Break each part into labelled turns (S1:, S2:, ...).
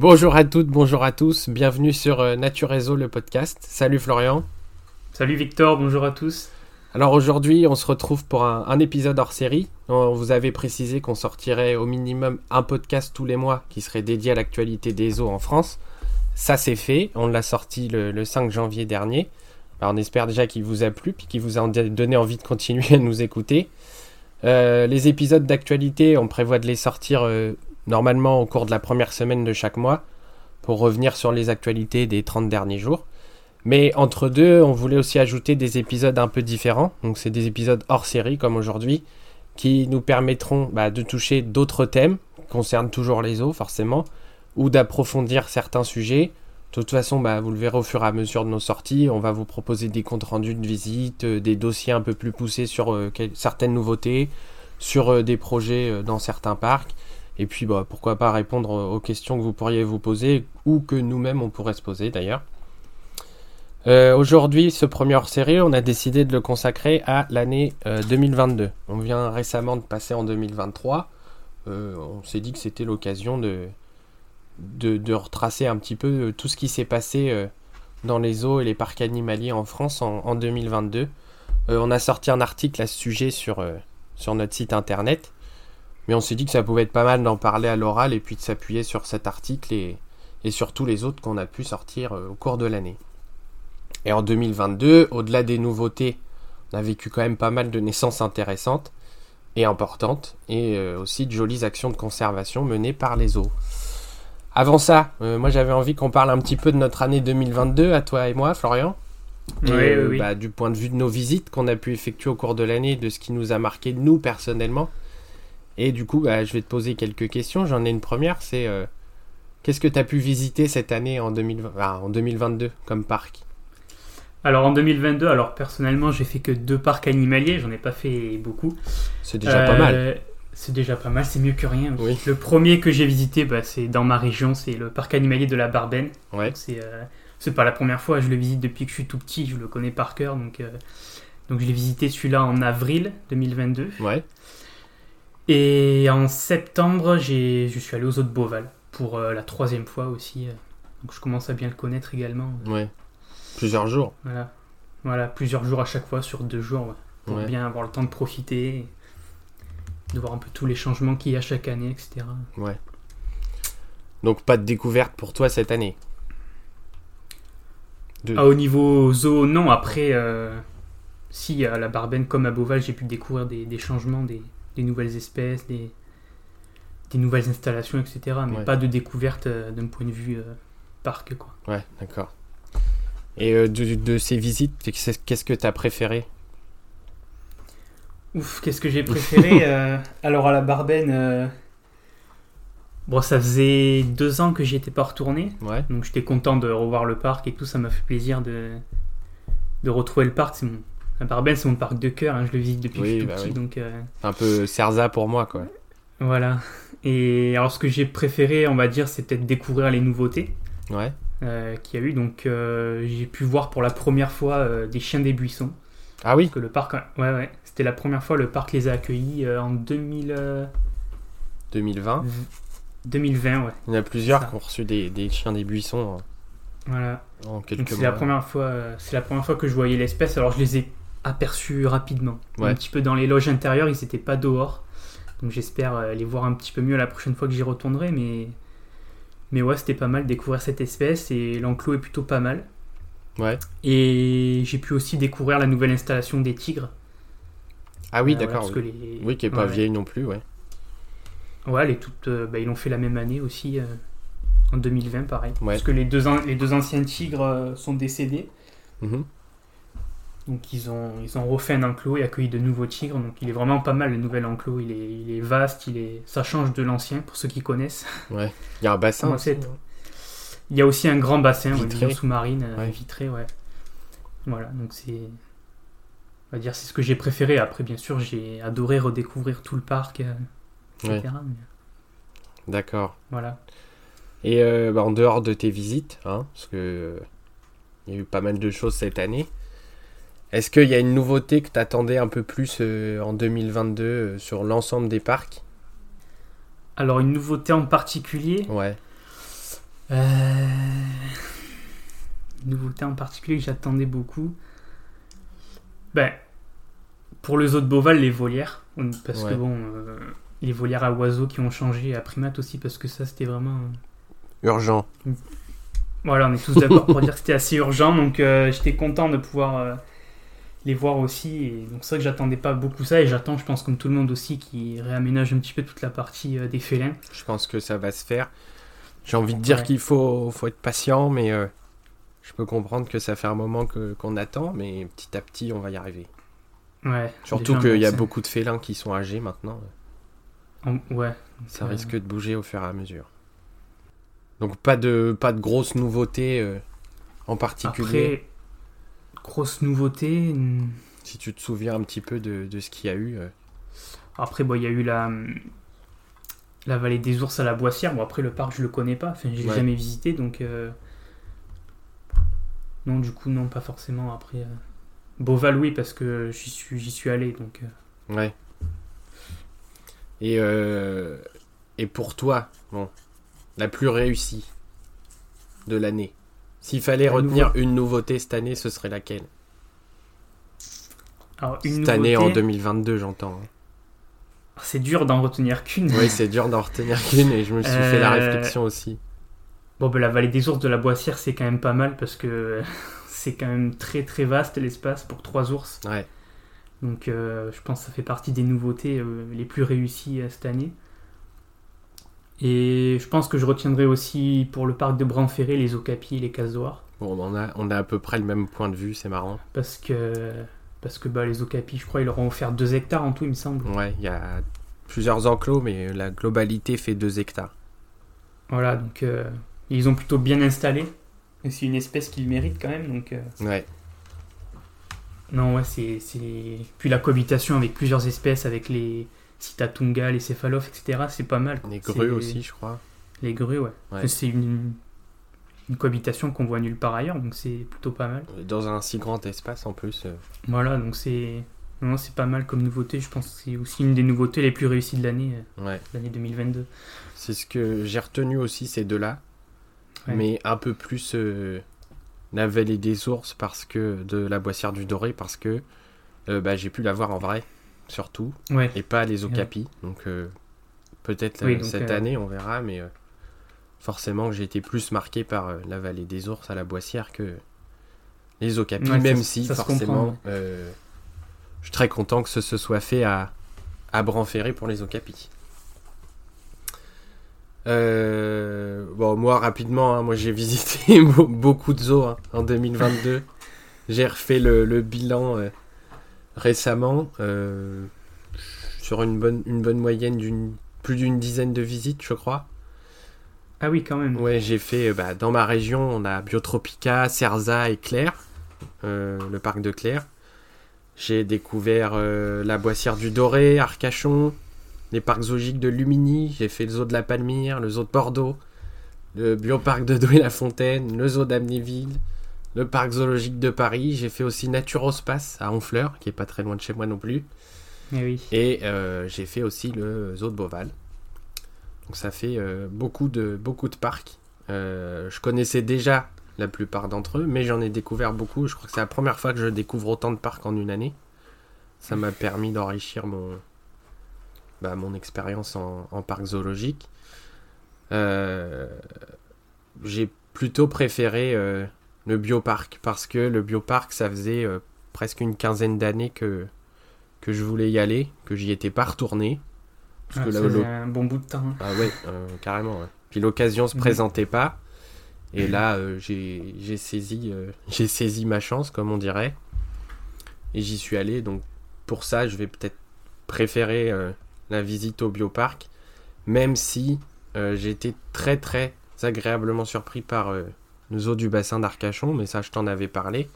S1: Bonjour à toutes, bonjour à tous, bienvenue sur euh, Nature Réseau, le podcast. Salut Florian.
S2: Salut Victor, bonjour à tous.
S1: Alors aujourd'hui, on se retrouve pour un, un épisode hors série. On vous avait précisé qu'on sortirait au minimum un podcast tous les mois qui serait dédié à l'actualité des eaux en France. Ça c'est fait, on l'a sorti le, le 5 janvier dernier. Alors on espère déjà qu'il vous a plu puis qu'il vous a donné envie de continuer à nous écouter. Euh, les épisodes d'actualité, on prévoit de les sortir euh, normalement au cours de la première semaine de chaque mois pour revenir sur les actualités des 30 derniers jours. Mais entre deux, on voulait aussi ajouter des épisodes un peu différents. Donc c'est des épisodes hors série comme aujourd'hui qui nous permettront bah, de toucher d'autres thèmes qui concernent toujours les eaux forcément ou d'approfondir certains sujets. De toute façon, bah, vous le verrez au fur et à mesure de nos sorties. On va vous proposer des comptes rendus de visite, euh, des dossiers un peu plus poussés sur euh, certaines nouveautés, sur euh, des projets dans certains parcs. Et puis, bah, pourquoi pas répondre euh, aux questions que vous pourriez vous poser ou que nous-mêmes on pourrait se poser d'ailleurs. Euh, Aujourd'hui, ce premier hors-série, on a décidé de le consacrer à l'année euh, 2022. On vient récemment de passer en 2023. Euh, on s'est dit que c'était l'occasion de, de, retracer un petit peu euh, tout ce qui s'est passé euh, dans les eaux et les parcs animaliers en France en, en 2022. Euh, on a sorti un article à ce sujet sur, euh, sur notre site internet. Mais on s'est dit que ça pouvait être pas mal d'en parler à l'oral et puis de s'appuyer sur cet article et, et sur tous les autres qu'on a pu sortir euh, au cours de l'année. Et en 2022, au-delà des nouveautés, on a vécu quand même pas mal de naissances intéressantes et importantes, et euh, aussi de jolies actions de conservation menées par les eaux. Avant ça, euh, moi j'avais envie qu'on parle un petit peu de notre année 2022, à toi et moi, Florian. Et,
S2: Oui, oui, oui.
S1: bah, du point de vue de nos visites qu'on a pu effectuer au cours de l'année, de ce qui nous a marqué nous personnellement. Et du coup, bah, je vais te poser quelques questions. J'en ai une première, c'est euh, qu'est-ce que tu as pu visiter cette année en, 2020 ah, en 2022 comme parc?
S2: Alors en 2022, alors personnellement, j'ai fait que deux parcs animaliers, j'en ai pas fait beaucoup.
S1: C'est déjà pas mal.
S2: Euh, C'est déjà pas mal, c'est mieux que rien.
S1: Oui.
S2: Le premier que j'ai visité, bah, c'est dans ma région, c'est le parc animalier de la Barben.
S1: Ouais.
S2: C'est euh, pas la première fois, je le visite depuis que je suis tout petit, je le connais par cœur. Donc, euh, donc je l'ai visité celui-là en avril 2022.
S1: Ouais.
S2: Et en septembre, j'ai- je suis allé aux eaux de Beauval pour euh, la troisième fois aussi. euh. Donc je commence à bien le connaître également.
S1: Ouais. Plusieurs jours.
S2: Voilà. Voilà, plusieurs jours à chaque fois, sur deux jours, ouais, pour
S1: Ouais.
S2: bien avoir le temps de profiter, de voir un peu tous les changements qu'il y a chaque année, etc.
S1: Ouais. Donc pas de découverte pour toi cette année? De-
S2: Ah, au niveau zoo, non, après, euh, si à la Barben comme à Beauval, j'ai pu découvrir des, des changements, des, des nouvelles espèces, des, des nouvelles installations, etc. Mais
S1: Ouais.
S2: pas de découverte euh, d'un point de vue euh, parc, quoi.
S1: Ouais, d'accord. Et euh, de, de ces visites, qu'est-ce que tu as préféré?
S2: Ouf, qu'est-ce que j'ai préféré Alors à la Barben, euh, bon, ça faisait deux ans que j'y étais pas retourné.
S1: Ouais.
S2: Donc j'étais content de revoir le parc et tout, ça m'a fait plaisir de, de retrouver le parc. C'est mon, la Barbenne, c'est mon parc de cœur, hein, je le visite depuis
S1: Oui,
S2: que je suis
S1: bah
S2: tout petit.
S1: oui.
S2: Donc euh,
S1: Un peu Cerza pour moi, quoi.
S2: voilà. Et alors ce que j'ai préféré, on va dire, c'est peut-être découvrir les nouveautés
S1: Ouais.
S2: euh, qu'il y a eu. Donc euh, j'ai pu voir pour la première fois des chiens des buissons.
S1: Ah oui
S2: Parce que le parc, ouais, ouais, c'était la première fois le parc les a accueillis en 2000, euh,
S1: 2020.
S2: 2020, ouais.
S1: Il y en a plusieurs qui ont reçu des, des chiens des buissons
S2: Voilà.
S1: en, en
S2: Donc c'est la première fois, c'est la première fois que je voyais l'espèce. Alors je les ai aperçus rapidement,
S1: Ouais.
S2: un petit peu dans les loges intérieures. Ils n'étaient pas dehors, donc j'espère euh, les voir un petit peu mieux la prochaine fois que j'y retournerai. Mais mais ouais, c'était pas mal de découvrir cette espèce et l'enclos est plutôt pas mal.
S1: Ouais.
S2: Et j'ai pu aussi découvrir la nouvelle installation des tigres.
S1: Ah oui,
S2: Euh,
S1: d'accord. oui.
S2: les-
S1: Oui, qui est pas
S2: ouais,
S1: vieille non plus, ouais.
S2: Ouais, les toutes, euh, bah, ils l'ont fait la même année aussi, euh, en 2020, pareil. Parce que les deux, les deux anciens tigres sont décédés.
S1: Mhm.
S2: Donc ils ont, ils ont refait un enclos et accueilli de nouveaux tigres. Donc il est vraiment pas mal le nouvel enclos. Il est, il est vaste, il est, ça change de l'ancien pour ceux qui connaissent.
S1: Il y a un bassin.
S2: Ouais,
S1: aussi,
S2: Il y a aussi un grand bassin, ouais,
S1: Vitré.
S2: une sous-marine euh,
S1: Ouais.
S2: vitré, ouais. Voilà, donc c'est, on va dire c'est ce que j'ai préféré. Après bien sûr j'ai adoré redécouvrir tout le parc, euh, etc. Mais
S1: D'accord.
S2: voilà.
S1: Et euh, bah, en dehors de tes visites, hein, parce que euh, il y a eu pas mal de choses cette année, est-ce qu'il y a une nouveauté que t'attendais un peu plus euh, en 2022 euh, sur l'ensemble des parcs?
S2: Alors une nouveauté en particulier,
S1: Ouais.
S2: Euh... Nouveauté en particulier que j'attendais beaucoup? Ben, pour le zoo de Beauval, les volières. Parce
S1: Ouais.
S2: que bon, euh, les volières à oiseaux qui ont changé, à primates aussi, parce que ça c'était vraiment.
S1: Urgent.
S2: Voilà, on est tous d'accord pour dire que c'était assez urgent, donc euh, j'étais content de pouvoir euh, les voir aussi. Et donc c'est vrai que j'attendais pas beaucoup ça, et j'attends, je pense, comme tout le monde aussi, qui réaménage un petit peu toute la partie euh, des félins.
S1: Je pense que ça va se faire. J'ai envie de dire
S2: Ouais.
S1: qu'il faut, faut être patient, mais euh, je peux comprendre que ça fait un moment que- qu'on attend, mais petit à petit, on va y arriver.
S2: Ouais.
S1: Surtout qu'il y a beaucoup de félins qui sont âgés maintenant.
S2: en- Ouais.
S1: Ça
S2: Euh,
S1: risque de bouger au fur et à mesure. Donc pas de, pas de grosses nouveautés euh, en particulier.
S2: Après, grosse nouveauté.
S1: Si tu te souviens un petit peu de, de ce qu'il y a eu. euh,
S2: Après, bon, il y a eu la, la vallée des ours à la Boissière. Bon, après, le parc, je le connais pas. Enfin, je l'ai
S1: Ouais.
S2: jamais visité, donc. euh, Non, du coup, non, pas forcément. Après, euh, Beauval, oui, parce que j'y suis, j'y suis allé, donc. euh,
S1: Ouais. Et, et pour toi, bon, la plus réussie de l'année? S'il fallait
S2: La
S1: retenir
S2: nouveau-
S1: une nouveauté cette année, ce serait laquelle
S2: Alors, une
S1: Cette année en
S2: nouveauté-
S1: 2022, j'entends. hein.
S2: C'est dur d'en retenir qu'une.
S1: Oui, c'est dur d'en retenir qu'une et je me suis fait la
S2: Euh,
S1: réflexion aussi.
S2: Bon, ben, la vallée des ours de la Boissière, c'est quand même pas mal parce que c'est quand même très très vaste l'espace pour trois ours.
S1: Ouais.
S2: Donc, euh, je pense que ça fait partie des nouveautés euh, les plus réussies cette année. Et je pense que je retiendrai aussi pour le parc de Branferré les okapis et les casoirs.
S1: Bon, on a, on a à peu près le même point de vue, c'est marrant.
S2: Parce que, parce que bah, les okapis, je crois, ils leur ont offert 2 hectares en tout, il me semble.
S1: Ouais, il y a plusieurs enclos, mais la globalité fait 2 hectares.
S2: Voilà, donc euh, ils ont plutôt bien installé. Et c'est une espèce qu'ils méritent quand même. Donc, euh,
S1: Ouais,
S2: Non, ouais, c'est. c'est- Puis la cohabitation avec plusieurs espèces, avec les citatunga, les céphalophes, etc., c'est pas mal. quoi.
S1: les grues aussi, je crois.
S2: Les grues, ouais.
S1: Ouais.
S2: C'est une, une cohabitation qu'on voit nulle part ailleurs, donc c'est plutôt pas mal.
S1: Dans un si grand espace en plus. euh,
S2: Voilà, donc c'est. Non, c'est pas mal comme nouveauté. Je pense que c'est aussi une des nouveautés les plus réussies de l'année, euh,
S1: Ouais,
S2: l'année 2022.
S1: c'est ce que j'ai retenu aussi ces deux-là.
S2: Ouais.
S1: Mais un peu plus euh, la vallée des ours parce que de la boissière du doré parce que euh, bah, j'ai pu la voir en vrai surtout
S2: Ouais,
S1: et pas les okapis. Donc euh, peut-être
S2: Oui,
S1: euh, cette
S2: euh,
S1: année on verra, mais euh, forcément j'ai été plus marqué par la vallée des ours à la boissière que les
S2: Ouais, ça
S1: même si
S2: ça
S1: forcément je suis très content que ce se soit fait à, à Branferré pour les okapis. Euh, bon, moi rapidement, hein, moi j'ai visité be- beaucoup de zoos hein, en 2022. j'ai refait le, le bilan récemment euh, sur une bonne, une bonne moyenne d'une plus d'une dizaine de visites, je crois.
S2: Ah oui, quand même.
S1: Ouais, j'ai fait euh, bah, dans ma région, on a Biotropica, Cerza et Claire, euh, le parc de Claire. J'ai découvert euh, la Boissière du Doré, Arcachon, les parcs zoologiques de Lumini. J'ai fait le zoo de la Palmyre, le zoo de Bordeaux, le bioparc de Douai-la-Fontaine, le zoo d'Amnéville, le parc zoologique de Paris. J'ai fait aussi Naturospace à Honfleur, qui est pas très loin de chez moi non plus.
S2: Eh oui.
S1: Et euh, j'ai fait aussi le zoo de Beauval. Donc ça fait euh, beaucoup, de, beaucoup de parcs. Euh, je connaissais déjà la plupart d'entre eux, mais j'en ai découvert beaucoup. Je crois que c'est la première fois que je découvre autant de parcs en une année. Ça m'a permis d'enrichir mon, bah, mon expérience en, en parc zoologique. J'ai plutôt préféré le bioparc parce que le bioparc, ça faisait euh, presque une quinzaine d'années que, que je voulais y aller, que j'y étais pas retourné. Parce
S2: Ah,
S1: que là,
S2: un bon bout de temps. hein.
S1: ah ouais, euh, carrément. ouais. Puis l'occasion se
S2: Mhm.
S1: présentait pas. Et là, euh, j'ai j'ai saisi, j'ai saisi ma chance, comme on dirait. Et j'y suis allé. Donc pour ça, je vais peut-être préférer la visite au bioparc. Même si j'ai été très très agréablement surpris par le zoo du bassin d'Arcachon. Mais ça, je t'en avais parlé.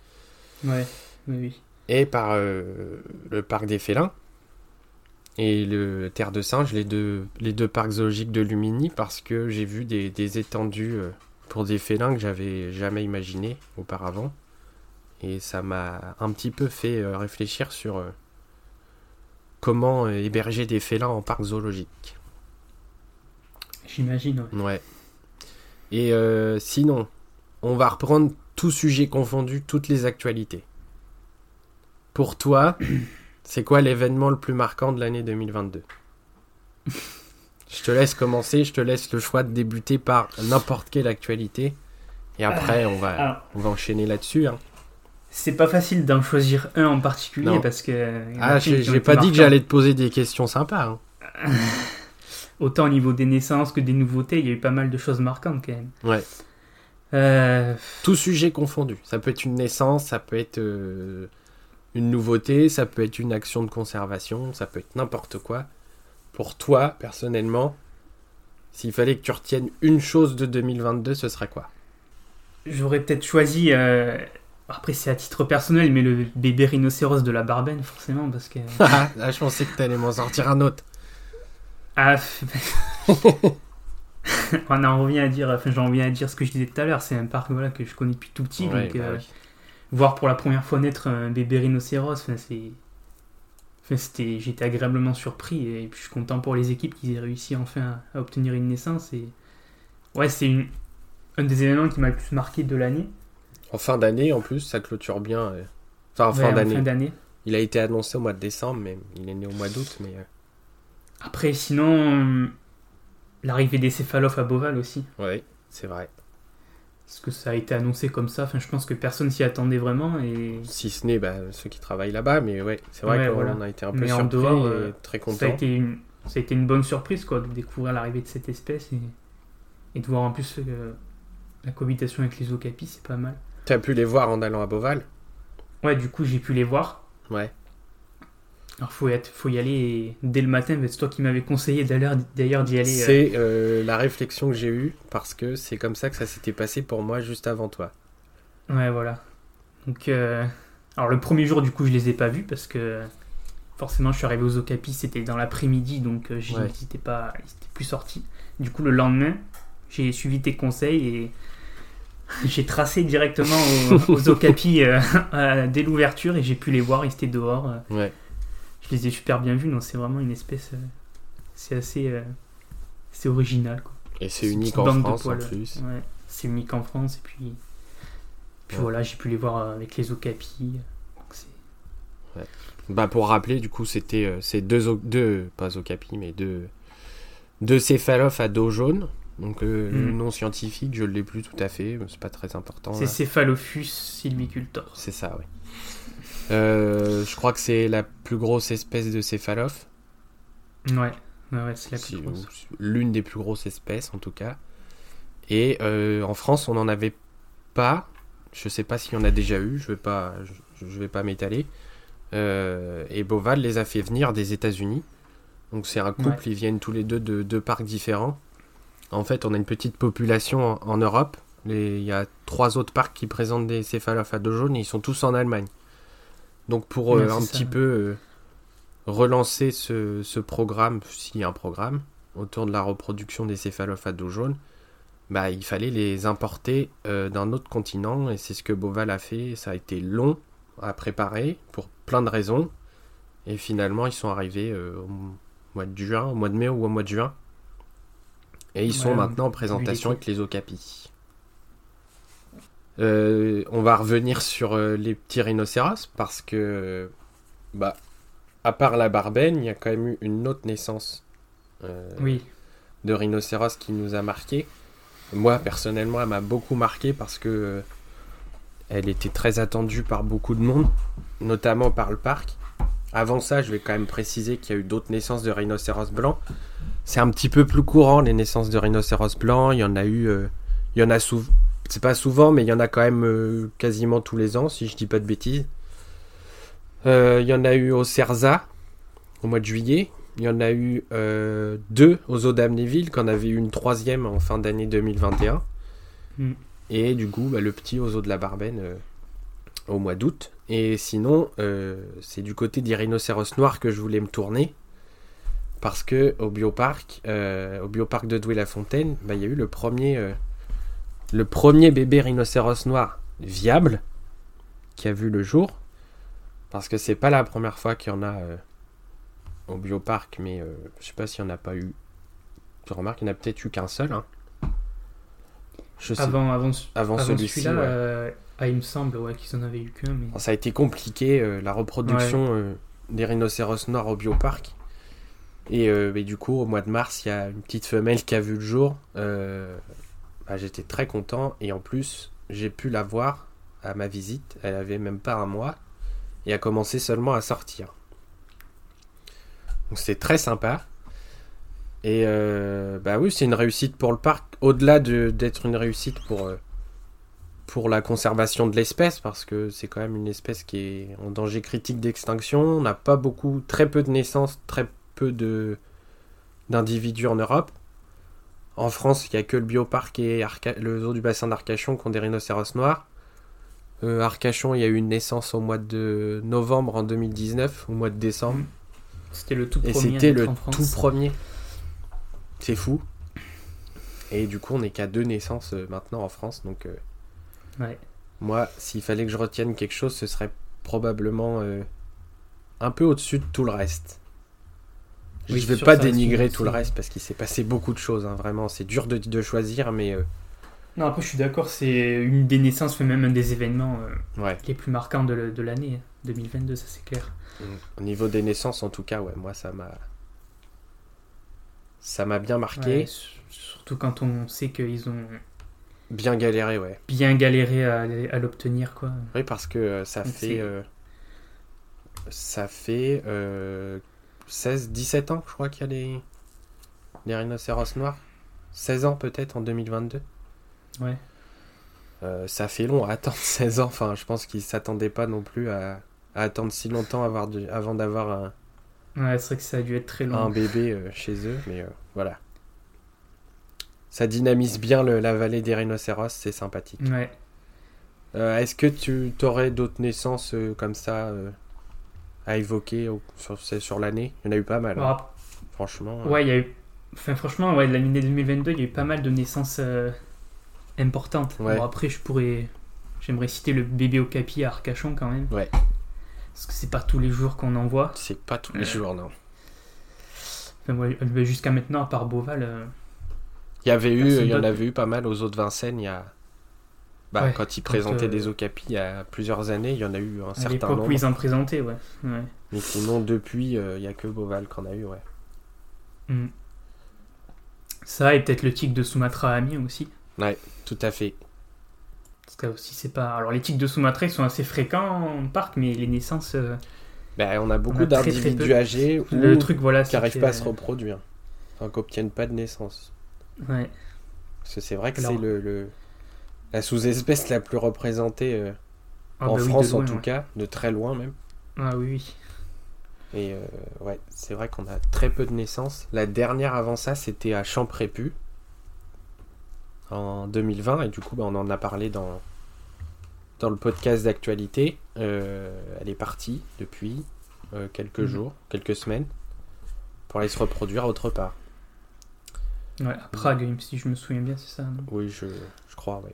S2: Ouais, oui, oui.
S1: Et par euh, le parc des félins. Et le Terre de Singe, les deux, les deux parcs zoologiques de Lumini, parce que j'ai vu des, des étendues euh, pour des félins que j'avais jamais imaginé auparavant. Et ça m'a un petit peu fait euh, réfléchir sur comment héberger des félins en parc zoologique.
S2: J'imagine, ouais.
S1: Ouais. Et euh, sinon, on va reprendre tout sujet confondu, toutes les actualités. Pour toi, c'est quoi l'événement le plus marquant de l'année 2022 Je te laisse commencer, je te laisse le choix de débuter par n'importe quelle actualité. Et après, on va,
S2: Alors,
S1: on va enchaîner là-dessus. hein.
S2: c'est pas facile d'en choisir un en particulier
S1: Non.
S2: parce que.
S1: Ah, j'ai pas dit que j'allais te poser des questions sympas. hein.
S2: Autant au niveau des naissances que des nouveautés, il y a eu pas mal de choses marquantes quand même.
S1: Ouais.
S2: Euh,
S1: Tout sujet confondu. Ça peut être une naissance, ça peut être euh, une nouveauté, ça peut être une action de conservation, ça peut être n'importe quoi. Pour toi, personnellement, s'il fallait que tu retiennes une chose de 2022, ce serait quoi?
S2: J'aurais peut-être choisi. euh, Après, c'est à titre personnel, mais le bébé rhinocéros de la Barbenne, forcément, parce que.
S1: Ah, je pensais que t'allais m'en sortir un autre.
S2: Ah, on en revient à dire, enfin j'en reviens à dire ce que je disais tout à l'heure, c'est un parc voilà, que je connais depuis tout petit,
S1: Ouais,
S2: donc
S1: bah
S2: euh,
S1: oui.
S2: voir pour la première fois naître un bébé rhinocéros, enfin c'est, enfin, c'était, j'étais agréablement surpris et puis je suis content pour les équipes qui aient réussi enfin à, à obtenir une naissance et ouais c'est une, un des événements qui m'a le plus marqué de l'année.
S1: En fin d'année, en plus, ça clôture bien. euh. Enfin, en
S2: Ouais,
S1: fin
S2: en
S1: d'année.
S2: fin.
S1: Il a été annoncé au mois de décembre, mais il est né au mois d'août. Mais euh,
S2: Après sinon l'arrivée des céphalophes à Beauval aussi.
S1: ouais, c'est vrai.
S2: Parce que ça a été annoncé comme ça, enfin, je pense que personne s'y attendait vraiment. Et
S1: Si ce n'est bah, ceux qui travaillent là-bas, mais ouais, c'est vrai
S2: Ouais,
S1: qu'on
S2: voilà.
S1: a été un peu
S2: Mais en dehors,
S1: et
S2: euh,
S1: très
S2: ça, a
S1: content.
S2: été une, ça a été une bonne surprise quoi, de découvrir l'arrivée de cette espèce et, et de voir en plus euh, la cohabitation avec les okapis, c'est pas mal.
S1: Tu as pu les voir en allant à Beauval
S2: Ouais, du coup, j'ai pu les voir.
S1: Ouais.
S2: Alors, faut y, être- faut y aller dès le matin, c'est toi qui m'avais conseillé d'ailleurs d'y aller. euh,
S1: C'est euh, la réflexion que j'ai eue parce que c'est comme ça que ça s'était passé pour moi juste avant toi.
S2: Ouais, voilà. Donc, euh, alors le premier jour, du coup, je les ai pas vus parce que forcément, je suis arrivé aux Okapis, c'était dans l'après-midi, donc euh,
S1: Ouais.
S2: ils étaient pas, ils étaient plus sortis. Du coup, le lendemain, j'ai suivi tes conseils et j'ai tracé directement aux, aux euh, dès l'ouverture et j'ai pu les voir, ils étaient dehors.
S1: Ouais.
S2: Je les ai super bien vus, donc c'est vraiment une espèce, euh, c'est assez, euh, c'est original, quoi.
S1: Et c'est unique en France en plus.
S2: Ouais, c'est unique en France et puis, puis
S1: Ouais.
S2: voilà, j'ai pu les voir euh, avec les okapis. donc c'est-
S1: Bah pour rappeler, du coup, c'était ces deux, deux, pas okapi, mais deux, deux céphalophes à dos jaune. Donc euh, le
S2: Mm.
S1: nom scientifique, je ne l'ai plus tout à fait, c'est pas très important.
S2: C'est
S1: là.
S2: Cephalophus sylvicultor.
S1: C'est ça, oui. Euh, je crois que c'est la plus grosse espèce de céphalophe.
S2: Ouais, c'est la plus grosse.
S1: L'une des plus grosses espèces, en tout cas. Et euh, en France, on n'en avait pas. Je sais pas s'il y en a déjà eu. Je vais pas, je, je vais pas m'étaler. Euh, et Boval les a fait venir des États-Unis. Donc c'est un couple.
S2: Ouais.
S1: Ils viennent tous les deux de deux parcs différents. En fait, on a une petite population en, en Europe. Il y a trois autres parcs qui présentent des céphalophes à dos jaune et ils sont tous en Allemagne. Donc pour euh,
S2: Ouais,
S1: un
S2: ça,
S1: petit peu euh, relancer ce, ce programme, s'il y a un programme, autour de la reproduction des céphalophes à dos jaune, bah, il fallait les importer euh, d'un autre continent. Et c'est ce que Boval a fait. Ça a été long à préparer pour plein de raisons. Et finalement ils sont arrivés euh, au mois de juin, au mois de mai ou au mois de juin. Et ils sont maintenant en présentation avec les okapis. Euh, on va revenir sur euh, les petits rhinocéros parce que, bah, à part la Barbenne, il y a quand même eu une autre naissance euh,
S2: Oui,
S1: de rhinocéros qui nous a marqué. Moi, personnellement, elle m'a beaucoup marqué parce que euh, elle était très attendue par beaucoup de monde, notamment par le parc. Avant ça, je vais quand même préciser qu'il y a eu d'autres naissances de rhinocéros blancs. C'est un petit peu plus courant les naissances de rhinocéros blancs. Il y en a eu, euh, il y en a souvent. C'est pas souvent, mais il y en a quand même euh, quasiment tous les ans, si je dis pas de bêtises. Euh, il y en a eu au Cerza au mois de juillet. Il y en a eu euh, deux aux eaux d'Amnéville, qu'on avait eu une troisième en fin d'année 2021.
S2: Mm.
S1: Et du coup, bah, le petit aux eaux de la Barbenne au mois d'août. Et sinon, c'est du côté des rhinocéros noirs que je voulais me tourner. Parce que au bioparc, au bioparc de Douai-la-Fontaine, bah, il y a eu le premier, le premier bébé rhinocéros noir viable qui a vu le jour. Parce que c'est pas la première fois qu'il y en a euh, au bioparc, mais euh, je sais pas s'il n'y en a pas eu. Tu remarques, il n'y en a peut-être eu qu'un seul. hein. Je sais.
S2: Avant, avant,
S1: Avant,
S2: avant
S1: celui-ci. ouais.
S2: euh, ah, il me semble ouais, qu'ils en avaient eu qu'un. Mais...
S1: Ça a été compliqué, la reproduction des rhinocéros noirs au bioparc. Et, mais du coup, au mois de mars, il y a une petite femelle qui a vu le jour. Bah, J'étais très content. Et en plus, j'ai pu la voir à ma visite. Elle avait même pas un mois. Et a commencé seulement à sortir. Donc c'était très sympa. Et euh, bah oui, c'est une réussite pour le parc. Au-delà de- d'être une réussite pour, euh, pour la conservation de l'espèce, parce que c'est quand même une espèce qui est en danger critique d'extinction. On n'a pas beaucoup, très peu de naissances, très peu d'individus en Europe. En France, il n'y a que le bioparc et Arca- le zoo du bassin d'Arcachon qui ont des rhinocéros noirs. Euh, Arcachon, il y a eu une naissance au mois de novembre en 2019, au mois de décembre.
S2: Mm. C'était le tout
S1: Et
S2: premier. à
S1: c'était le tout premier. C'est fou. Et du coup, on n'est qu'à deux naissances euh, maintenant en France. Donc, euh,
S2: Ouais.
S1: moi, s'il fallait que je retienne quelque chose, ce serait probablement un peu au-dessus de tout le reste.
S2: Oui,
S1: je vais
S2: sûr,
S1: pas
S2: ça
S1: dénigrer tout le reste parce qu'il s'est passé beaucoup de choses. hein, vraiment, c'est dur de, de choisir, mais euh,
S2: Non, après, je suis d'accord, c'est une des naissances, mais même un des événements euh,
S1: ouais.
S2: les plus marquants de, l'année 2022, ça c'est clair.
S1: Au niveau des naissances, en tout cas, ouais, moi, ça m'a. Ça m'a bien marqué.
S2: Ouais, surtout quand on sait qu'ils ont
S1: Bien galéré, ouais.
S2: bien galéré à, à l'obtenir, quoi.
S1: Oui, parce que euh, ça
S2: Donc
S1: fait. euh, ça fait euh, 16, 17 ans, je crois, qu'il y a les, les rhinocéros noirs. 16 ans peut-être en 2022.
S2: Ouais.
S1: Euh, ça fait long à attendre 16 ans. Enfin, je pense qu'ils s'attendaient pas non plus à, à attendre si longtemps avoir avant d'avoir un,
S2: Ouais, c'est vrai que ça a dû être très long.
S1: un bébé euh, chez eux. Mais euh, voilà. Ça dynamise bien le- la vallée des rhinocéros, c'est sympathique.
S2: Ouais.
S1: Est-ce que tu aurais d'autres naissances comme ça à évoquer au- sur, sur l'année Il y en a eu pas mal, hein, franchement. euh.
S2: Ouais, il y a eu. Enfin, franchement, ouais, l'année 2022, il y a eu pas mal de naissances euh, importantes.
S1: Ouais.
S2: Bon, après, je pourrais. J'aimerais citer le bébé au capi à Arcachon quand même.
S1: Ouais.
S2: Parce que c'est pas tous les jours qu'on en voit.
S1: C'est pas tous les
S2: Ouais.
S1: jours, non.
S2: Enfin, ouais, euh, Jusqu'à maintenant, à part Beauval. euh,
S1: Il y avait eu, il y en avait eu pas mal aux autres Vincennes. Il y a, bah,
S2: Ouais,
S1: quand ils présentaient
S2: euh,
S1: des Okapis il y a plusieurs années, il y en a eu un
S2: à
S1: certain nombre.
S2: où ils en présentaient, ouais. ouais.
S1: Mais sinon, depuis, euh, il y a que Beauval qu'on a eu, ouais.
S2: Mm. Ça, et peut-être le tic de Sumatra Amiens aussi.
S1: Tout à fait.
S2: Parce que aussi, c'est pas. Alors, les tics de Sumatra, ils sont assez fréquents en parc, mais les naissances. euh,
S1: Ben, on a beaucoup d'individus âgés ou
S2: Le truc, voilà.
S1: qui n'arrivent pas à se reproduire. Enfin, qui n'obtiennent pas de naissance.
S2: Ouais.
S1: Parce que c'est vrai que
S2: Alors-
S1: c'est le, le- la sous-espèce la plus représentée euh,
S2: Ah,
S1: en
S2: bah oui,
S1: France, en tout
S2: ouais.
S1: cas, de très loin même.
S2: Ah oui, oui.
S1: Et euh, ouais, c'est vrai qu'on a très peu de naissances. La dernière avant ça, c'était à Champrépu en 2020, et du coup, bah, on en a parlé dans, dans le podcast d'actualité. Euh, elle est partie depuis quelques
S2: Mhm.
S1: jours, quelques semaines, pour aller se reproduire autre part.
S2: Ouais, à Prague, si je me souviens bien, c'est ça. non?
S1: Oui, je, je crois, oui.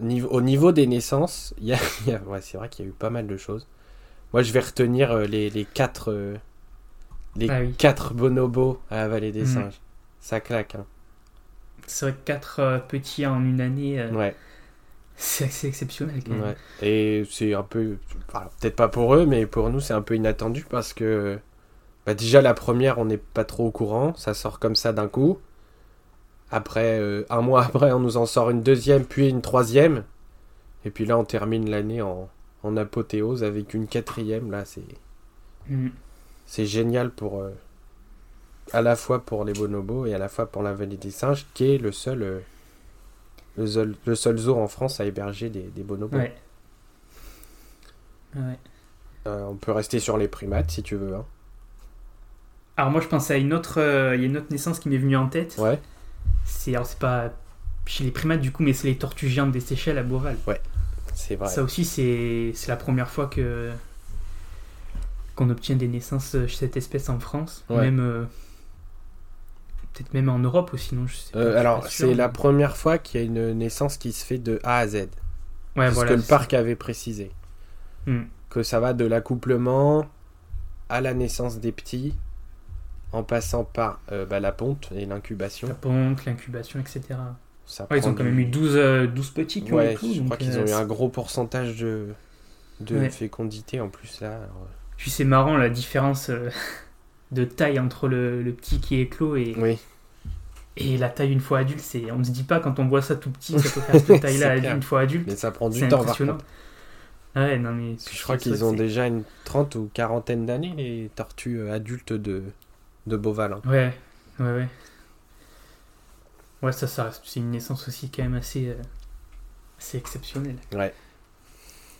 S1: Niveau, au niveau des naissances, il y a, il y a- ouais, c'est vrai qu'il y a eu pas mal de choses. Moi, je vais retenir euh, les, les quatre, euh, les
S2: Ah oui.
S1: quatre bonobos à la vallée des
S2: Mhm.
S1: singes. Ça claque, hein.
S2: C'est vrai que 4 petits en une année, euh,
S1: Ouais,
S2: c'est assez exceptionnel quand même.
S1: ouais. Et c'est un peu, enfin, peut-être pas pour eux, mais pour nous, c'est un peu inattendu parce que, bah, déjà, la première, on n'est pas trop au courant. Ça sort comme ça d'un coup. Après, euh, un mois après, on nous en sort une deuxième, puis une troisième. Et puis là, on termine l'année en, en apothéose avec une quatrième. Là, c'est
S2: Mm.
S1: c'est génial pour euh, à la fois pour les bonobos et à la fois pour la vallée des singes, qui est le seul euh, le seul, le seul zoo en France à héberger des, des bonobos.
S2: Ouais. Ouais.
S1: On peut rester sur les primates si tu veux. hein.
S2: Alors moi je pensais à une autre, il y a une autre naissance qui m'est venue en tête.
S1: Ouais.
S2: C'est alors c'est pas chez les primates du coup, mais c'est les tortues géantes des Seychelles à Beauval.
S1: C'est vrai.
S2: Ça aussi c'est c'est la première fois que qu'on obtient des naissances chez cette espèce en France,
S1: Ouais.
S2: même euh, peut-être même en Europe aussi, non je sais pas,
S1: Euh,
S2: je
S1: alors, c'est la première fois qu'il y a une naissance qui se fait de A à Z.
S2: ouais,
S1: C'est ce
S2: voilà,
S1: que le parc avait précisé.
S2: ça. Mm.
S1: Que ça va de l'accouplement à la naissance des petits, en passant par euh, bah, la ponte et l'incubation.
S2: La ponte, l'incubation, etc.
S1: ça
S2: Ouais, ils ont quand même eu 12, euh, 12 petits qui ont
S1: je
S2: donc,
S1: crois qu'ils
S2: euh,
S1: ont eu un gros pourcentage de, de
S2: Ouais.
S1: fécondité en plus là. alors,
S2: Puis c'est marrant la différence euh, de taille entre le, le petit qui éclot et,
S1: euh, Oui,
S2: et la taille une fois adulte. C'est, on ne se dit pas quand on voit ça tout petit, ça peut faire cette taille-là une fois adulte.
S1: mais ça prend du temps
S2: impressionnant. Ouais, non mais.
S1: Je crois qu'ils ont déjà une trente ou quarantaine d'années les tortues euh, adultes de, de Beauval. hein.
S2: Ouais, ouais, ouais. Ouais, ça, ça reste- c'est une naissance aussi quand même assez, euh, assez exceptionnelle.
S1: Ouais.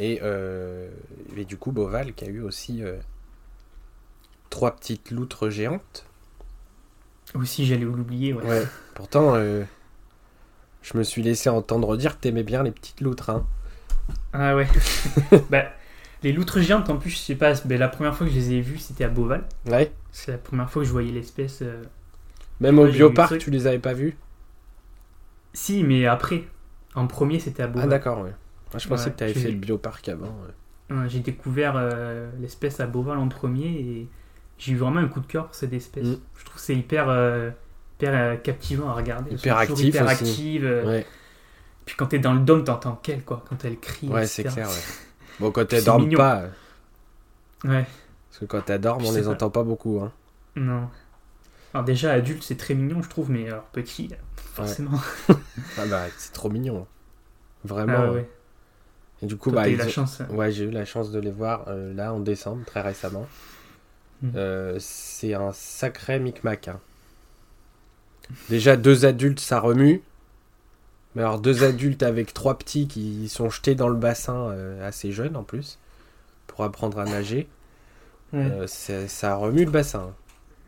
S1: Et, euh, et du coup, Beauval qui a eu aussi euh, trois petites loutres géantes.
S2: Aussi, j'allais l'oublier, ouais.
S1: Ouais. Pourtant, je me suis laissé entendre dire que t'aimais bien les petites loutres. Hein.
S2: Ah ouais. bah, les loutres géantes, en plus, je sais pas, ben, la première fois que je les ai vues, c'était à Beauval.
S1: Ouais.
S2: C'est la première fois que je voyais l'espèce. euh,
S1: Même au
S2: Ouais,
S1: bioparc, tu les avais pas vus
S2: Si, mais après. En premier, c'était à
S1: Ah
S2: Beauval.
S1: d'accord, ouais. Moi, je pensais
S2: Ouais,
S1: que t'avais
S2: j'ai-
S1: fait le bioparc avant. ouais.
S2: J'ai découvert euh, l'espèce à Beauval en premier et j'ai eu vraiment un coup de cœur pour cette espèce.
S1: Mm.
S2: Je trouve que c'est hyper, euh, hyper captivant à regarder.
S1: Hyper actif
S2: hyper
S1: aussi. Ouais,
S2: Puis quand t'es dans le dôme, t'entends qu'elle, quoi. Quand elle crie.
S1: ouais c'est clair. Ouais. Bon, quand dorment
S2: mignon.
S1: pas,
S2: Ouais,
S1: parce que quand elles dorment, on les
S2: pas.
S1: entend pas beaucoup. Hein.
S2: non. Alors déjà, adulte, c'est très mignon, je trouve, mais alors petit, forcément.
S1: Ah bah, c'est trop mignon. Vraiment.
S2: Ah
S1: hein.
S2: ouais.
S1: Et du coup,
S2: Toi,
S1: bah,
S2: eu la
S1: ont-
S2: chance.
S1: Ouais, j'ai eu la chance de les voir euh, là en décembre, très récemment.
S2: Mm.
S1: Euh, c'est un sacré micmac. hein. Déjà, deux adultes, ça remue. Mais alors, deux adultes avec trois petits qui sont jetés dans le bassin euh, assez jeunes en plus, pour apprendre à nager,
S2: Ouais.
S1: euh, ça remue le bassin.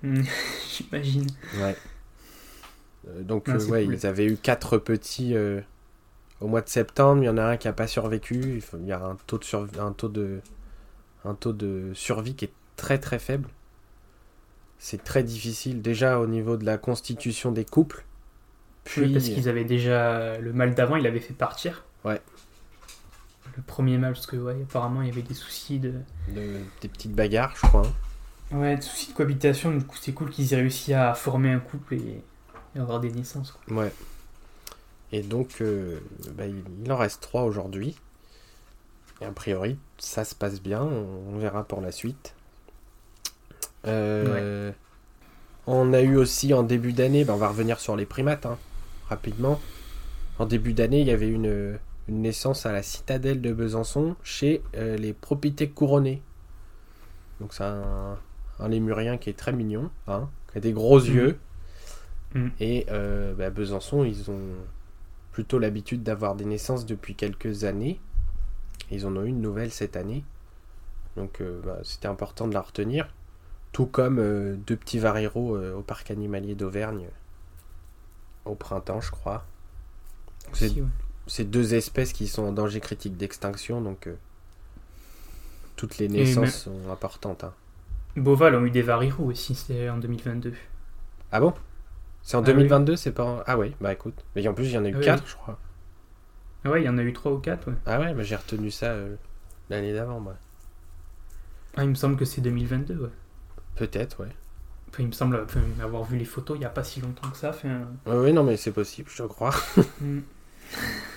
S2: Mm. J'imagine.
S1: Ouais. Euh, donc, euh,
S2: c'est
S1: ouais,
S2: cool.
S1: ils avaient eu quatre petits au mois de septembre. Il y en a un qui n'a pas survécu. Il, y a un taux, de surv- un, taux de, un taux de survie qui est très très faible. C'est très difficile déjà au niveau de la constitution des couples. Puis,
S2: Oui, parce qu'ils avaient déjà. Le mâle d'avant, il avait fait partir.
S1: Ouais.
S2: Le premier mâle, parce que, ouais, apparemment, il y avait des soucis de.
S1: de- des petites bagarres, je crois. hein.
S2: Ouais, des soucis de cohabitation. Du coup, c'est cool qu'ils aient réussi à former un couple et, et avoir des naissances. Quoi.
S1: Ouais. Et donc, euh, bah, il, en reste trois aujourd'hui. Et a priori, ça se passe bien. On, verra pour la suite. Euh, On a eu aussi en début d'année, bah, on va revenir sur les primates hein, rapidement. En début d'année, il y avait une, une naissance à la citadelle de Besançon chez euh, les propriétés couronnées. Donc, c'est un, un lémurien qui est très mignon, hein, qui a des gros
S2: Mhm.
S1: yeux.
S2: Mhm.
S1: Et euh, bah, Besançon, ils ont plutôt l'habitude d'avoir des naissances depuis quelques années. Ils en ont eu une nouvelle cette année. Donc euh, bah, c'était important de la retenir. Tout comme euh, deux petits varéros euh, au parc animalier d'Auvergne au printemps, je crois. C'est C'est deux espèces qui sont en danger critique d'extinction, donc euh, toutes les naissances sont importantes. hein.
S2: Beauval ont eu des varirous aussi, c'était en 2022.
S1: Ah bon? C'est en
S2: Ah
S1: 2022, c'est pas en... Ah ouais, bah écoute. Mais en plus, il y en a eu
S2: Ah oui,
S1: quatre,
S2: oui.
S1: je crois.
S2: Ah Ouais, il y en a eu 3 ou 4, ouais.
S1: Ah ouais, mais j'ai retenu ça euh, l'année d'avant, moi.
S2: Ah, il me semble que c'est 2022, ouais.
S1: Peut-être, ouais.
S2: Enfin, il me semble enfin, avoir vu les photos il n'y a pas si longtemps que ça. Enfin,
S1: Ouais, ouais, non, mais c'est possible, je te crois.
S2: mm.